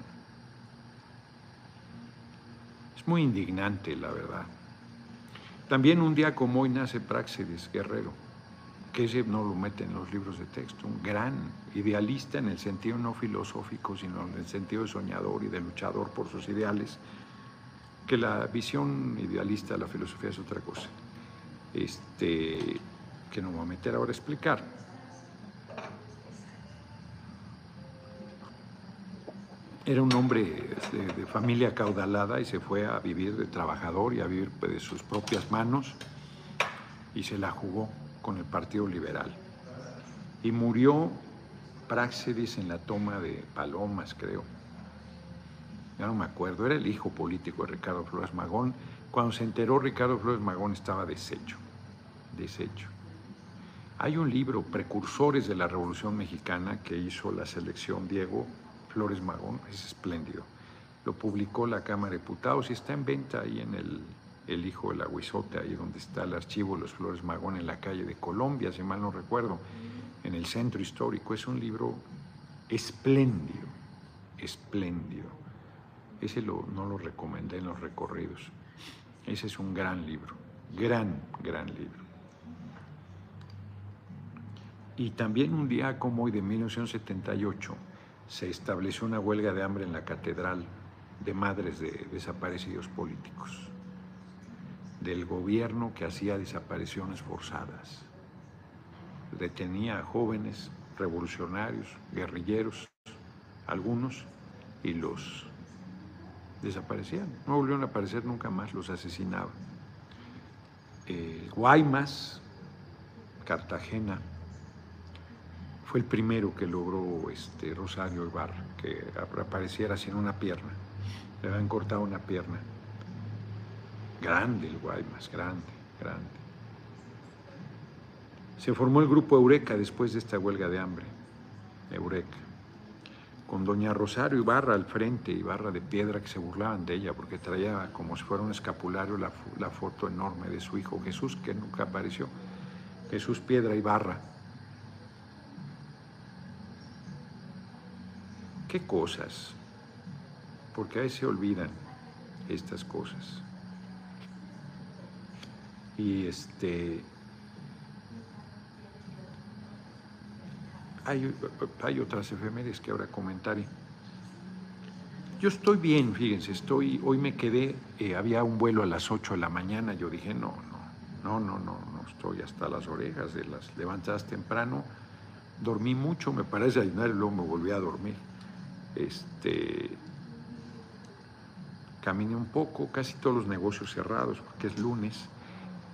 Es muy indignante, la verdad. También un día como hoy nace Praxedis Guerrero, que ese no lo mete en los libros de texto, un gran idealista en el sentido no filosófico, sino en el sentido de soñador y de luchador por sus ideales, que la visión idealista de la filosofía es otra cosa, este, que no voy a meter ahora a explicar. Era un hombre este, de, familia acaudalada y se fue a vivir de trabajador y a vivir pues, de sus propias manos y se la jugó con el Partido Liberal. Y murió Praxedis en la toma de Palomas, creo. Ya no me acuerdo, era el hijo político de Ricardo Flores Magón. Cuando se enteró Ricardo Flores Magón estaba deshecho, deshecho. Hay un libro, Precursores de la Revolución Mexicana, que hizo la selección Diego Flores Magón, es espléndido. Lo publicó la Cámara de Diputados y está en venta ahí en el, el Hijo del Aguizote, ahí donde está el archivo de los Flores Magón en la calle de Colombia, si mal no recuerdo, en el centro histórico. Es un libro espléndido, espléndido. Ese no lo recomendé en los recorridos. Ese es un gran libro, gran, gran libro. Y también un día como hoy de 1978, se estableció una huelga de hambre en la catedral de madres de desaparecidos políticos, del gobierno que hacía desapariciones forzadas. Detenía a jóvenes revolucionarios, guerrilleros, algunos, y los desaparecían. No volvieron a aparecer nunca más, los asesinaban. Guaymas, Cartagena, fue el primero que logró este, Rosario Ibarra, que apareciera sin una pierna. Le habían cortado una pierna. Grande el Guaymas, grande, grande. Se formó el grupo Eureka después de esta huelga de hambre. Eureka. Con doña Rosario Ibarra al frente, Ibarra de piedra, que se burlaban de ella porque traía como si fuera un escapulario la, la foto enorme de su hijo Jesús, que nunca apareció. Jesús Piedra Ibarra ¿Qué cosas? Porque ahí se olvidan estas cosas. Y este. Hay, hay otras efemérides que ahora comentaré. Yo estoy bien, fíjense, estoy, hoy me quedé, eh, había un vuelo a las 8 de la mañana, yo dije, no, no, no, no, no, no estoy hasta las orejas de las levantadas temprano, dormí mucho, me parece ayunar y luego me volví a dormir. Este, caminé un poco, casi todos los negocios cerrados porque es lunes.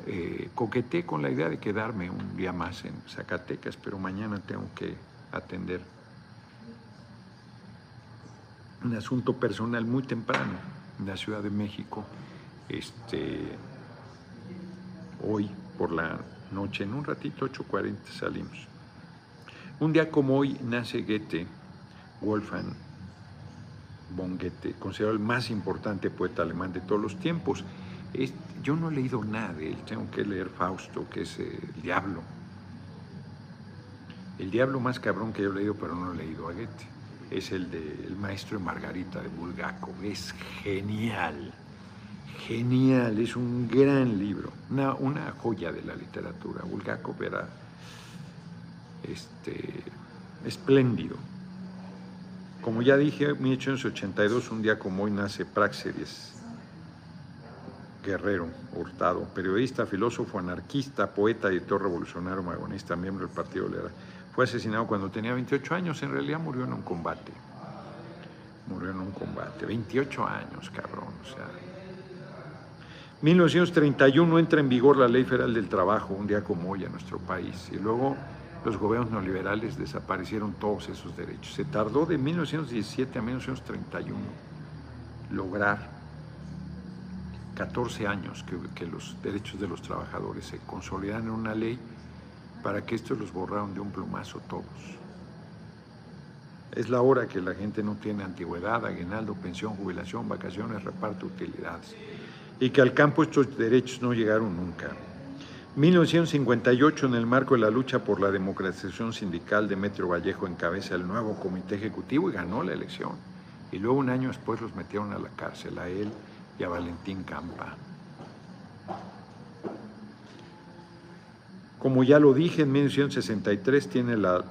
Eh, coqueté con la idea de quedarme un día más en Zacatecas, pero mañana tengo que atender un asunto personal muy temprano en la Ciudad de México. Este, hoy por la noche, en un ratito, 8.40 salimos. Un día como hoy nace Goethe, Wolfgang von considerado el más importante poeta alemán de todos los tiempos. yo no he leído nada de él, tengo que leer Fausto, que es el diablo. El diablo más cabrón que yo he leído, pero no he leído a Goethe, es el de maestro de Margarita de Bulgakov. Es genial, genial, es un gran libro, una, una joya de la literatura. Bulgakov era este, espléndido. Como ya dije, en 1882, un día como hoy, nace Praxedes Guerrero Hurtado, periodista, filósofo, anarquista, poeta, editor revolucionario, magonista, miembro del Partido Liberal. Fue asesinado cuando tenía 28 años, en realidad murió en un combate. Murió en un combate, 28 años, cabrón, o sea. 1931 entra en vigor la Ley Federal del Trabajo, un día como hoy en nuestro país, y luego los gobiernos neoliberales desaparecieron todos esos derechos. Se tardó de 1917 a 1931 lograr 14 años que, los derechos de los trabajadores se consolidan en una ley para que estos los borraron de un plumazo todos. Es la hora que la gente no tiene antigüedad, aguinaldo, pensión, jubilación, vacaciones, reparto, utilidades. Y que al campo estos derechos no llegaron nunca. 1958, en el marco de la lucha por la democratización sindical, Demetrio Vallejo encabeza el nuevo comité ejecutivo y ganó la elección. Y luego un año después los metieron a la cárcel, a él y a Valentín Campa. Como ya lo dije, en 1963 tiene la,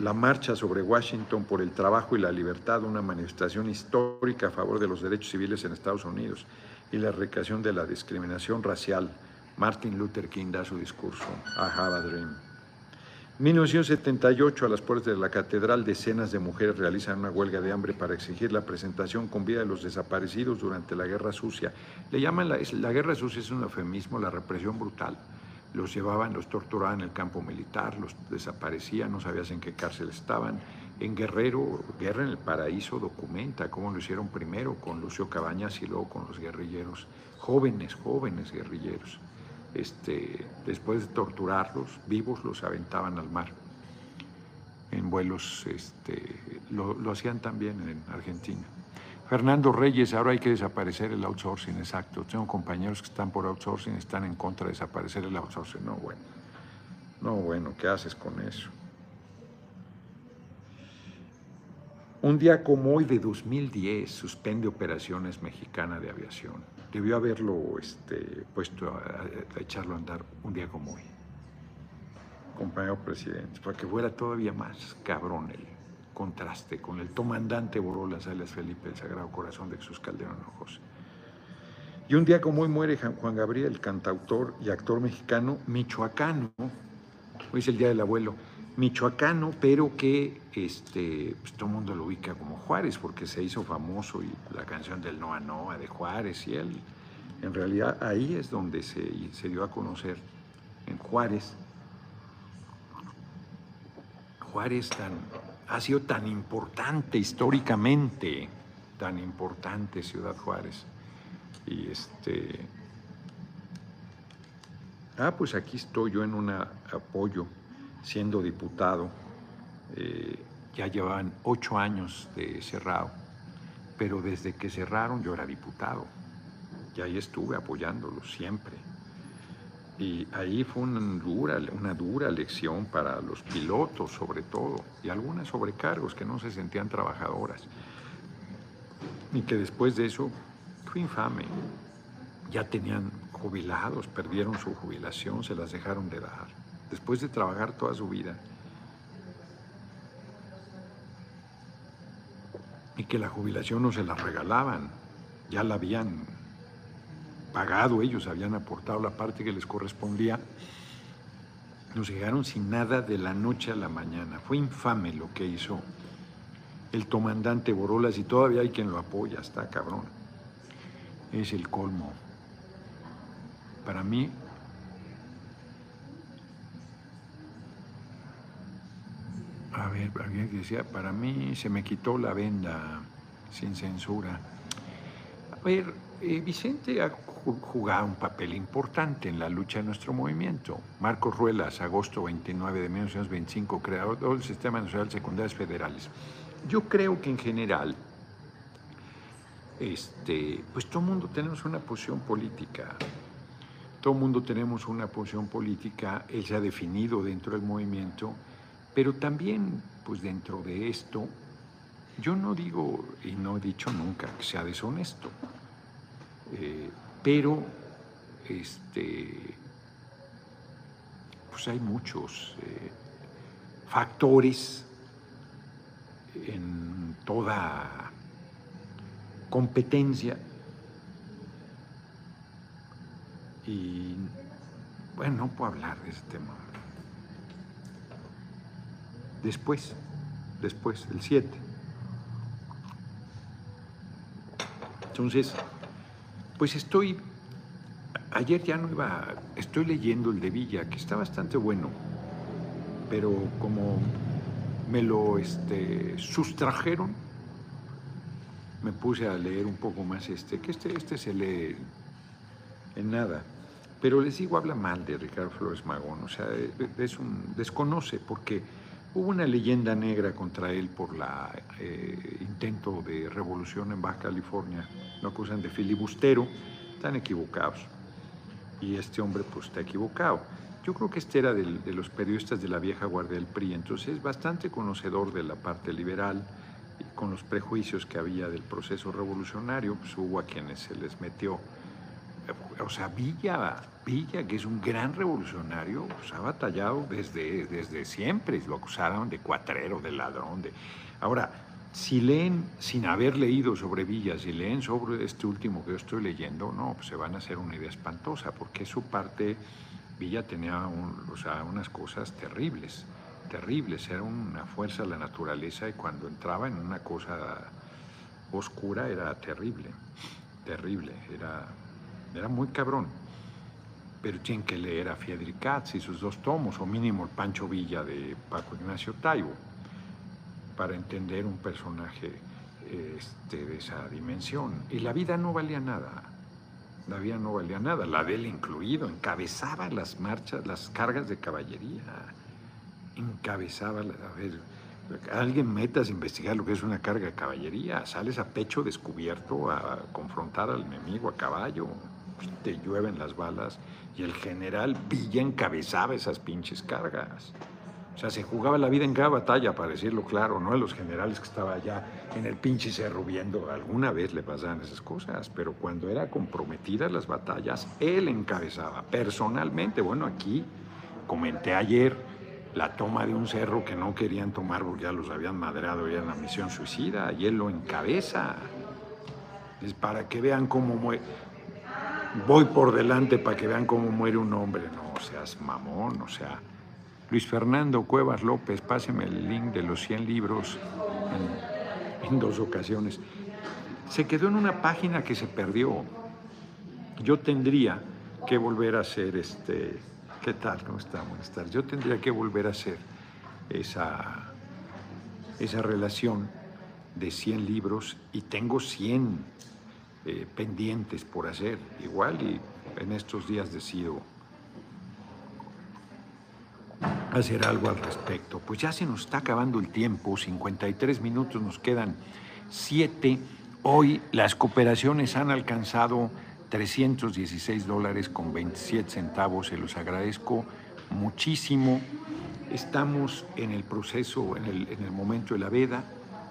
la marcha sobre Washington por el trabajo y la libertad, una manifestación histórica a favor de los derechos civiles en Estados Unidos y la erradicación de la discriminación racial. Martin Luther King da su discurso, I Have a Dream. 1978, a las puertas de la catedral, decenas de mujeres realizan una huelga de hambre para exigir la presentación con vida de los desaparecidos durante la Guerra Sucia. Le llaman la, la Guerra Sucia, es un eufemismo, la represión brutal. Los llevaban, los torturaban en el campo militar, los desaparecían, no sabías en qué cárcel estaban. En Guerrero, Guerra en el Paraíso documenta cómo lo hicieron primero con Lucio Cabañas y luego con los guerrilleros, jóvenes, jóvenes guerrilleros este, después de torturarlos vivos, los aventaban al mar. En vuelos, este, lo, hacían también en Argentina. Fernando Reyes, ahora hay que desaparecer el outsourcing, exacto. Tengo compañeros que están por outsourcing, están en contra de desaparecer el outsourcing. No, bueno. No, bueno, ¿qué haces con eso? Un día como hoy de 2010 suspende operaciones mexicana de aviación debió haberlo este, puesto a, echarlo a andar un día como hoy, compañero presidente, para que fuera todavía más cabrón el contraste con el comandante Borolas Salas Felipe, el Sagrado Corazón de Jesús Calderón Ojos. Y un día como hoy muere Juan Gabriel, cantautor y actor mexicano michoacano, hoy es el Día del Abuelo, michoacano, pero que este, pues, todo el mundo lo ubica como Juárez, porque se hizo famoso y la canción del Noa Noa de Juárez y él, en realidad ahí es donde se, se dio a conocer, en Juárez. Juárez tan, ha sido tan importante históricamente, tan importante Ciudad Juárez. Y este... Ah, pues aquí estoy yo en un apoyo siendo diputado. Eh, ya llevaban ocho años de cerrado, pero desde que cerraron yo era diputado y ahí estuve apoyándolo siempre. Y ahí fue una dura, una dura lección para los pilotos sobre todo y algunas sobrecargos que no se sentían trabajadoras. Y que después de eso fue infame. Ya tenían jubilados, perdieron su jubilación, se las dejaron de dar después de trabajar toda su vida. Y que la jubilación no se la regalaban, ya la habían pagado ellos, habían aportado la parte que les correspondía. Nos llegaron sin nada de la noche a la mañana. Fue infame lo que hizo el comandante Borolas y todavía hay quien lo apoya, está cabrón. Es el colmo. Para mí, A ver, alguien decía, para mí se me quitó la venda sin censura. A ver, eh, Vicente ha jugado un papel importante en la lucha de nuestro movimiento. Marcos Ruelas, agosto 29 de 1925, creador del Sistema Nacional de Secundarias Federales. Yo creo que en general, este, pues todo mundo tenemos una posición política. Todo mundo tenemos una posición política, él se ha definido dentro del movimiento pero también, pues dentro de esto, yo no digo y no he dicho nunca que sea deshonesto, eh, pero este, pues hay muchos, eh, factores en toda competencia y bueno, no puedo hablar de este tema. Después, después, el 7. Entonces, pues estoy, ayer ya no iba, estoy leyendo el de Villa, que está bastante bueno, pero como me lo este, sustrajeron, me puse a leer un poco más este, que este, este se lee en nada. Pero les digo, habla mal de Ricardo Flores Magón, o sea, es un, desconoce, porque hubo una leyenda negra contra él por el eh, intento de revolución en Baja California, lo acusan de filibustero, están equivocados. Y este hombre pues está equivocado. Yo creo que este era de, los periodistas de la vieja guardia del PRI, entonces es bastante conocedor de la parte liberal, con los prejuicios que había del proceso revolucionario, pues hubo a quienes se les metió o sea, Villa, Villa, que es un gran revolucionario, pues, ha batallado desde, desde siempre, lo acusaron de cuatrero, de ladrón. De... Ahora, si leen, sin haber leído sobre Villa, si leen sobre este último que yo estoy leyendo, no, pues se van a hacer una idea espantosa, porque su parte, Villa tenía o sea, unas cosas terribles, terribles, era una fuerza de la naturaleza y cuando entraba en una cosa oscura era terrible, terrible, era era muy cabrón. Pero tienen que leer a Katz y sus dos tomos, o mínimo el Pancho Villa de Paco Ignacio Taibo, para entender un personaje este, de esa dimensión. Y la vida no valía nada. La vida no valía nada, la de él incluido, encabezaba las marchas, las cargas de caballería, encabezaba, a ver, alguien metas a investigar lo que es una carga de caballería, sales a pecho descubierto a confrontar al enemigo a caballo te llueven las balas y el general Villa encabezaba esas pinches cargas. O sea, se jugaba la vida en cada batalla, para decirlo claro, no a los generales que estaban allá en el pinche cerro viendo, alguna vez le pasaban esas cosas, pero cuando era comprometida las batallas, él encabezaba personalmente. Bueno, aquí comenté ayer la toma de un cerro que no querían tomar porque ya los habían madreado, ya en la misión suicida, y él lo encabeza. Es para que vean cómo voy por delante para que vean cómo muere un hombre. No seas mamón, o sea. Luis Fernando Cuevas López, páseme el link de los 100 libros en, dos ocasiones. Se quedó en una página que se perdió. Yo tendría que volver a hacer este. ¿Qué tal? ¿Cómo está? Buenas tardes. Yo tendría que volver a hacer esa, esa relación de 100 libros y tengo 100 eh, pendientes por hacer igual y en estos días decido hacer algo al respecto. Pues ya se nos está acabando el tiempo, 53 minutos, nos quedan 7. Hoy las cooperaciones han alcanzado 316 dólares con 27 centavos, se los agradezco muchísimo. Estamos en el proceso, en el, en el momento de la veda,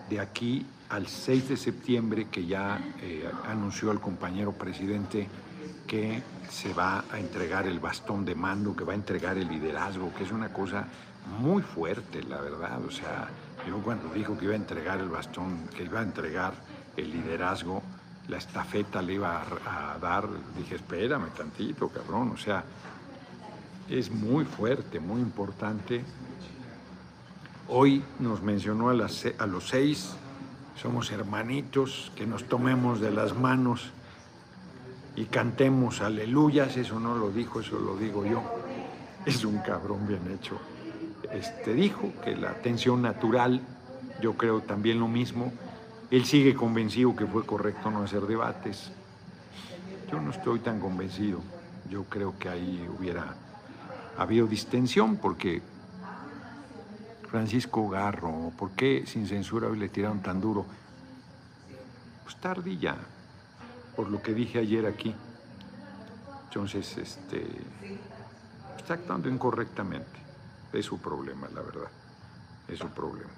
de aquí al 6 de septiembre, que ya eh, anunció el compañero presidente que se va a entregar el bastón de mando, que va a entregar el liderazgo, que es una cosa muy fuerte, la verdad. O sea, yo cuando dijo que iba a entregar el bastón, que iba a entregar el liderazgo, la estafeta le iba a, dar, dije, espérame tantito, cabrón. O sea, es muy fuerte, muy importante. Hoy nos mencionó a, los seis somos hermanitos, que nos tomemos de las manos y cantemos aleluyas, eso no lo dijo, eso lo digo yo. Es un cabrón bien hecho. Este dijo que la atención natural, yo creo también lo mismo. Él sigue convencido que fue correcto no hacer debates. Yo no estoy tan convencido. Yo creo que ahí hubiera habido distensión porque Francisco Garro, ¿por qué sin censura le tiraron tan duro? Pues tardía, por lo que dije ayer aquí. Entonces, este, está actuando incorrectamente. Es su problema, la verdad. Es su problema.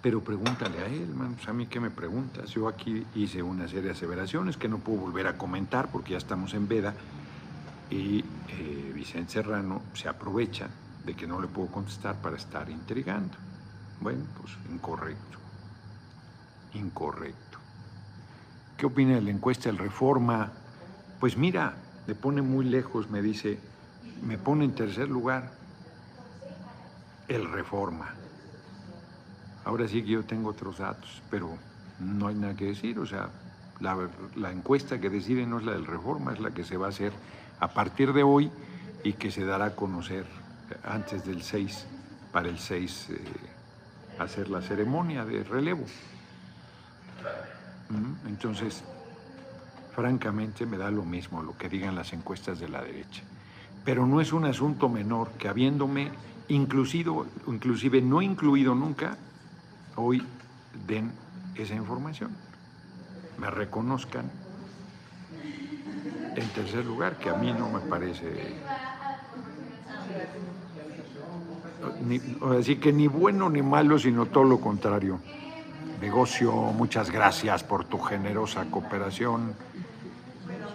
Pero pregúntale a él, man. Pues a mí qué me preguntas. Yo aquí hice una serie de aseveraciones que no puedo volver a comentar porque ya estamos en veda Y eh, Vicente Serrano se aprovecha de que no le puedo contestar para estar intrigando. Bueno, pues incorrecto. Incorrecto. ¿Qué opina de la encuesta del Reforma? Pues mira, le pone muy lejos, me dice, me pone en tercer lugar el Reforma. Ahora sí que yo tengo otros datos, pero no hay nada que decir. O sea, la, encuesta que decide no es la del Reforma, es la que se va a hacer a partir de hoy y que se dará a conocer antes del 6, para el 6 eh, hacer la ceremonia de relevo. Entonces, francamente me da lo mismo lo que digan las encuestas de la derecha. Pero no es un asunto menor que habiéndome inclusido, inclusive no incluido nunca, hoy den esa información. Me reconozcan en tercer lugar, que a mí no me parece así que ni bueno ni malo, sino todo lo contrario. Negocio, muchas gracias por tu generosa cooperación.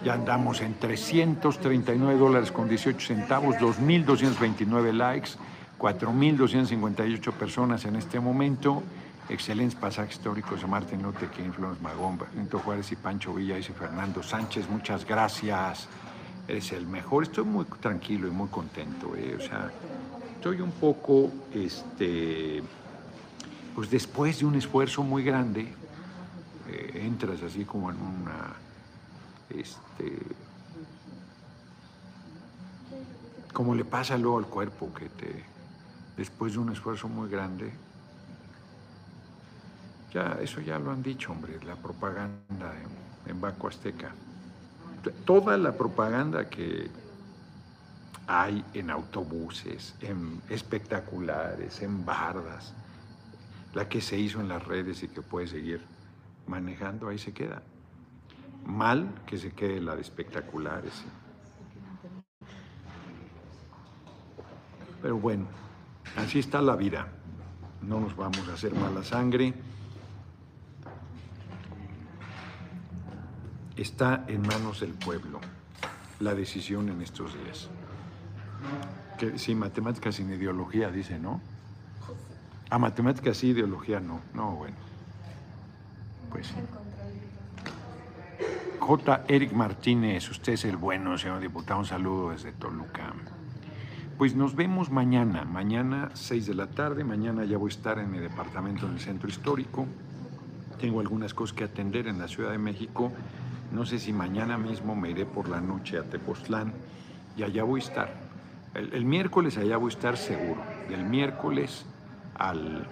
Ya andamos en 339 dólares con 18 centavos, 2.229 likes, 4.258 personas en este momento. Excelentes pasajes históricos de Martín Luther King, Flores Magón, Benito Juárez y Pancho Villa, dice Fernando Sánchez, muchas gracias. Eres el mejor. Estoy muy tranquilo y muy contento. ¿eh? O sea, estoy un poco, este, pues después de un esfuerzo muy grande, eh, entras así como en una, este, como le pasa luego al cuerpo, que te, después de un esfuerzo muy grande, ya, eso ya lo han dicho, hombre, la propaganda en, en Baco Azteca. Toda la propaganda que, hay en autobuses, en espectaculares, en bardas, la que se hizo en las redes y que puede seguir manejando, ahí se queda. Mal que se quede la de espectaculares. Pero bueno, así está la vida. No nos vamos a hacer mala sangre. Está en manos del pueblo la decisión en estos días. Que, sí, matemáticas sin ideología, dice, ¿no? A matemáticas sí, ideología no. No, bueno. Pues. J. Eric Martínez, usted es el bueno, señor diputado. Un saludo desde Toluca. Pues nos vemos mañana, mañana 6 de la tarde. Mañana ya voy a estar en mi departamento en el centro histórico. Tengo algunas cosas que atender en la Ciudad de México. No sé si mañana mismo me iré por la noche a Tepoztlán y allá voy a estar. El, miércoles allá voy a estar seguro. Del miércoles al.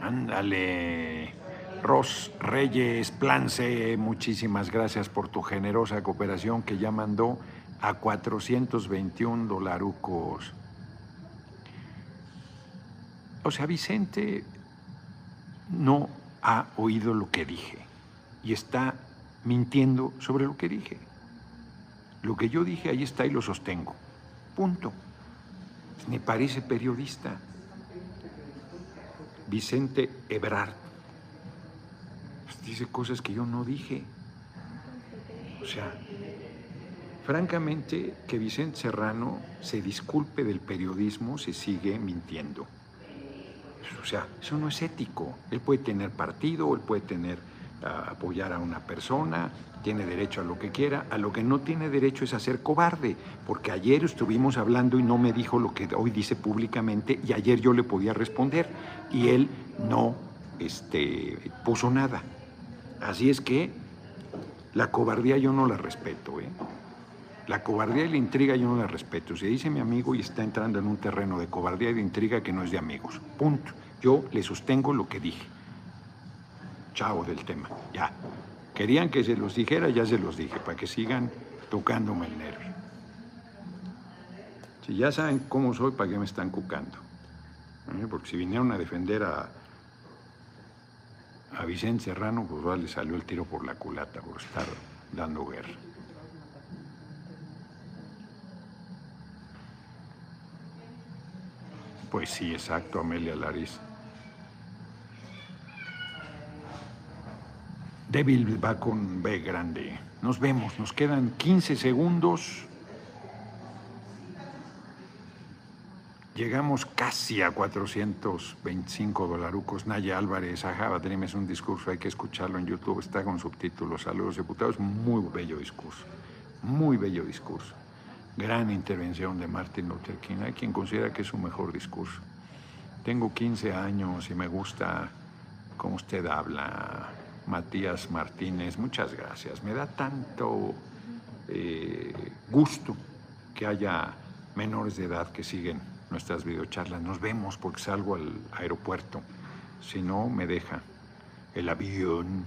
Ándale. Ros Reyes Plance, muchísimas gracias por tu generosa cooperación que ya mandó a 421 dolarucos. O sea, Vicente no ha oído lo que dije y está mintiendo sobre lo que dije. Lo que yo dije ahí está y lo sostengo. Punto me parece periodista. Vicente Ebrard pues, dice cosas que yo no dije. O sea, francamente, que Vicente Serrano se disculpe del periodismo se sigue mintiendo. O sea, eso no es ético. Él puede tener partido, él puede tener apoyar a una persona, tiene derecho a lo que quiera, a lo que no tiene derecho es a ser cobarde, porque ayer estuvimos hablando y no me dijo lo que hoy dice públicamente y ayer yo le podía responder y él no este, puso nada. Así es que la cobardía yo no la respeto, ¿eh? La cobardía y la intriga yo no la respeto. Se dice mi amigo y está entrando en un terreno de cobardía y de intriga que no es de amigos. Punto. Yo le sostengo lo que dije chao del tema, ya. Querían que se los dijera, ya se los dije, para que sigan tocándome el nervio. Si ya saben cómo soy, ¿para qué me están cucando? ¿Eh? Porque si vinieron a defender a, a Vicente Serrano, pues le salió el tiro por la culata por estar dando guerra. Pues sí, exacto, Amelia Laris. Débil va con B grande. Nos vemos, nos quedan 15 segundos Llegamos casi a 425 dolarucos. Naya Álvarez, ajá, es un discurso, hay que escucharlo en YouTube, está con subtítulos. Saludos, diputados. Muy bello discurso, muy bello discurso. Gran intervención de Martin Luther King. Hay quien considera que es su mejor discurso. Tengo 15 años y me gusta cómo usted habla, Matías Martínez. Muchas gracias. Me da tanto eh, gusto que haya menores de edad que siguen nuestras videocharlas. Nos vemos porque salgo al aeropuerto. Si no, me deja el avión.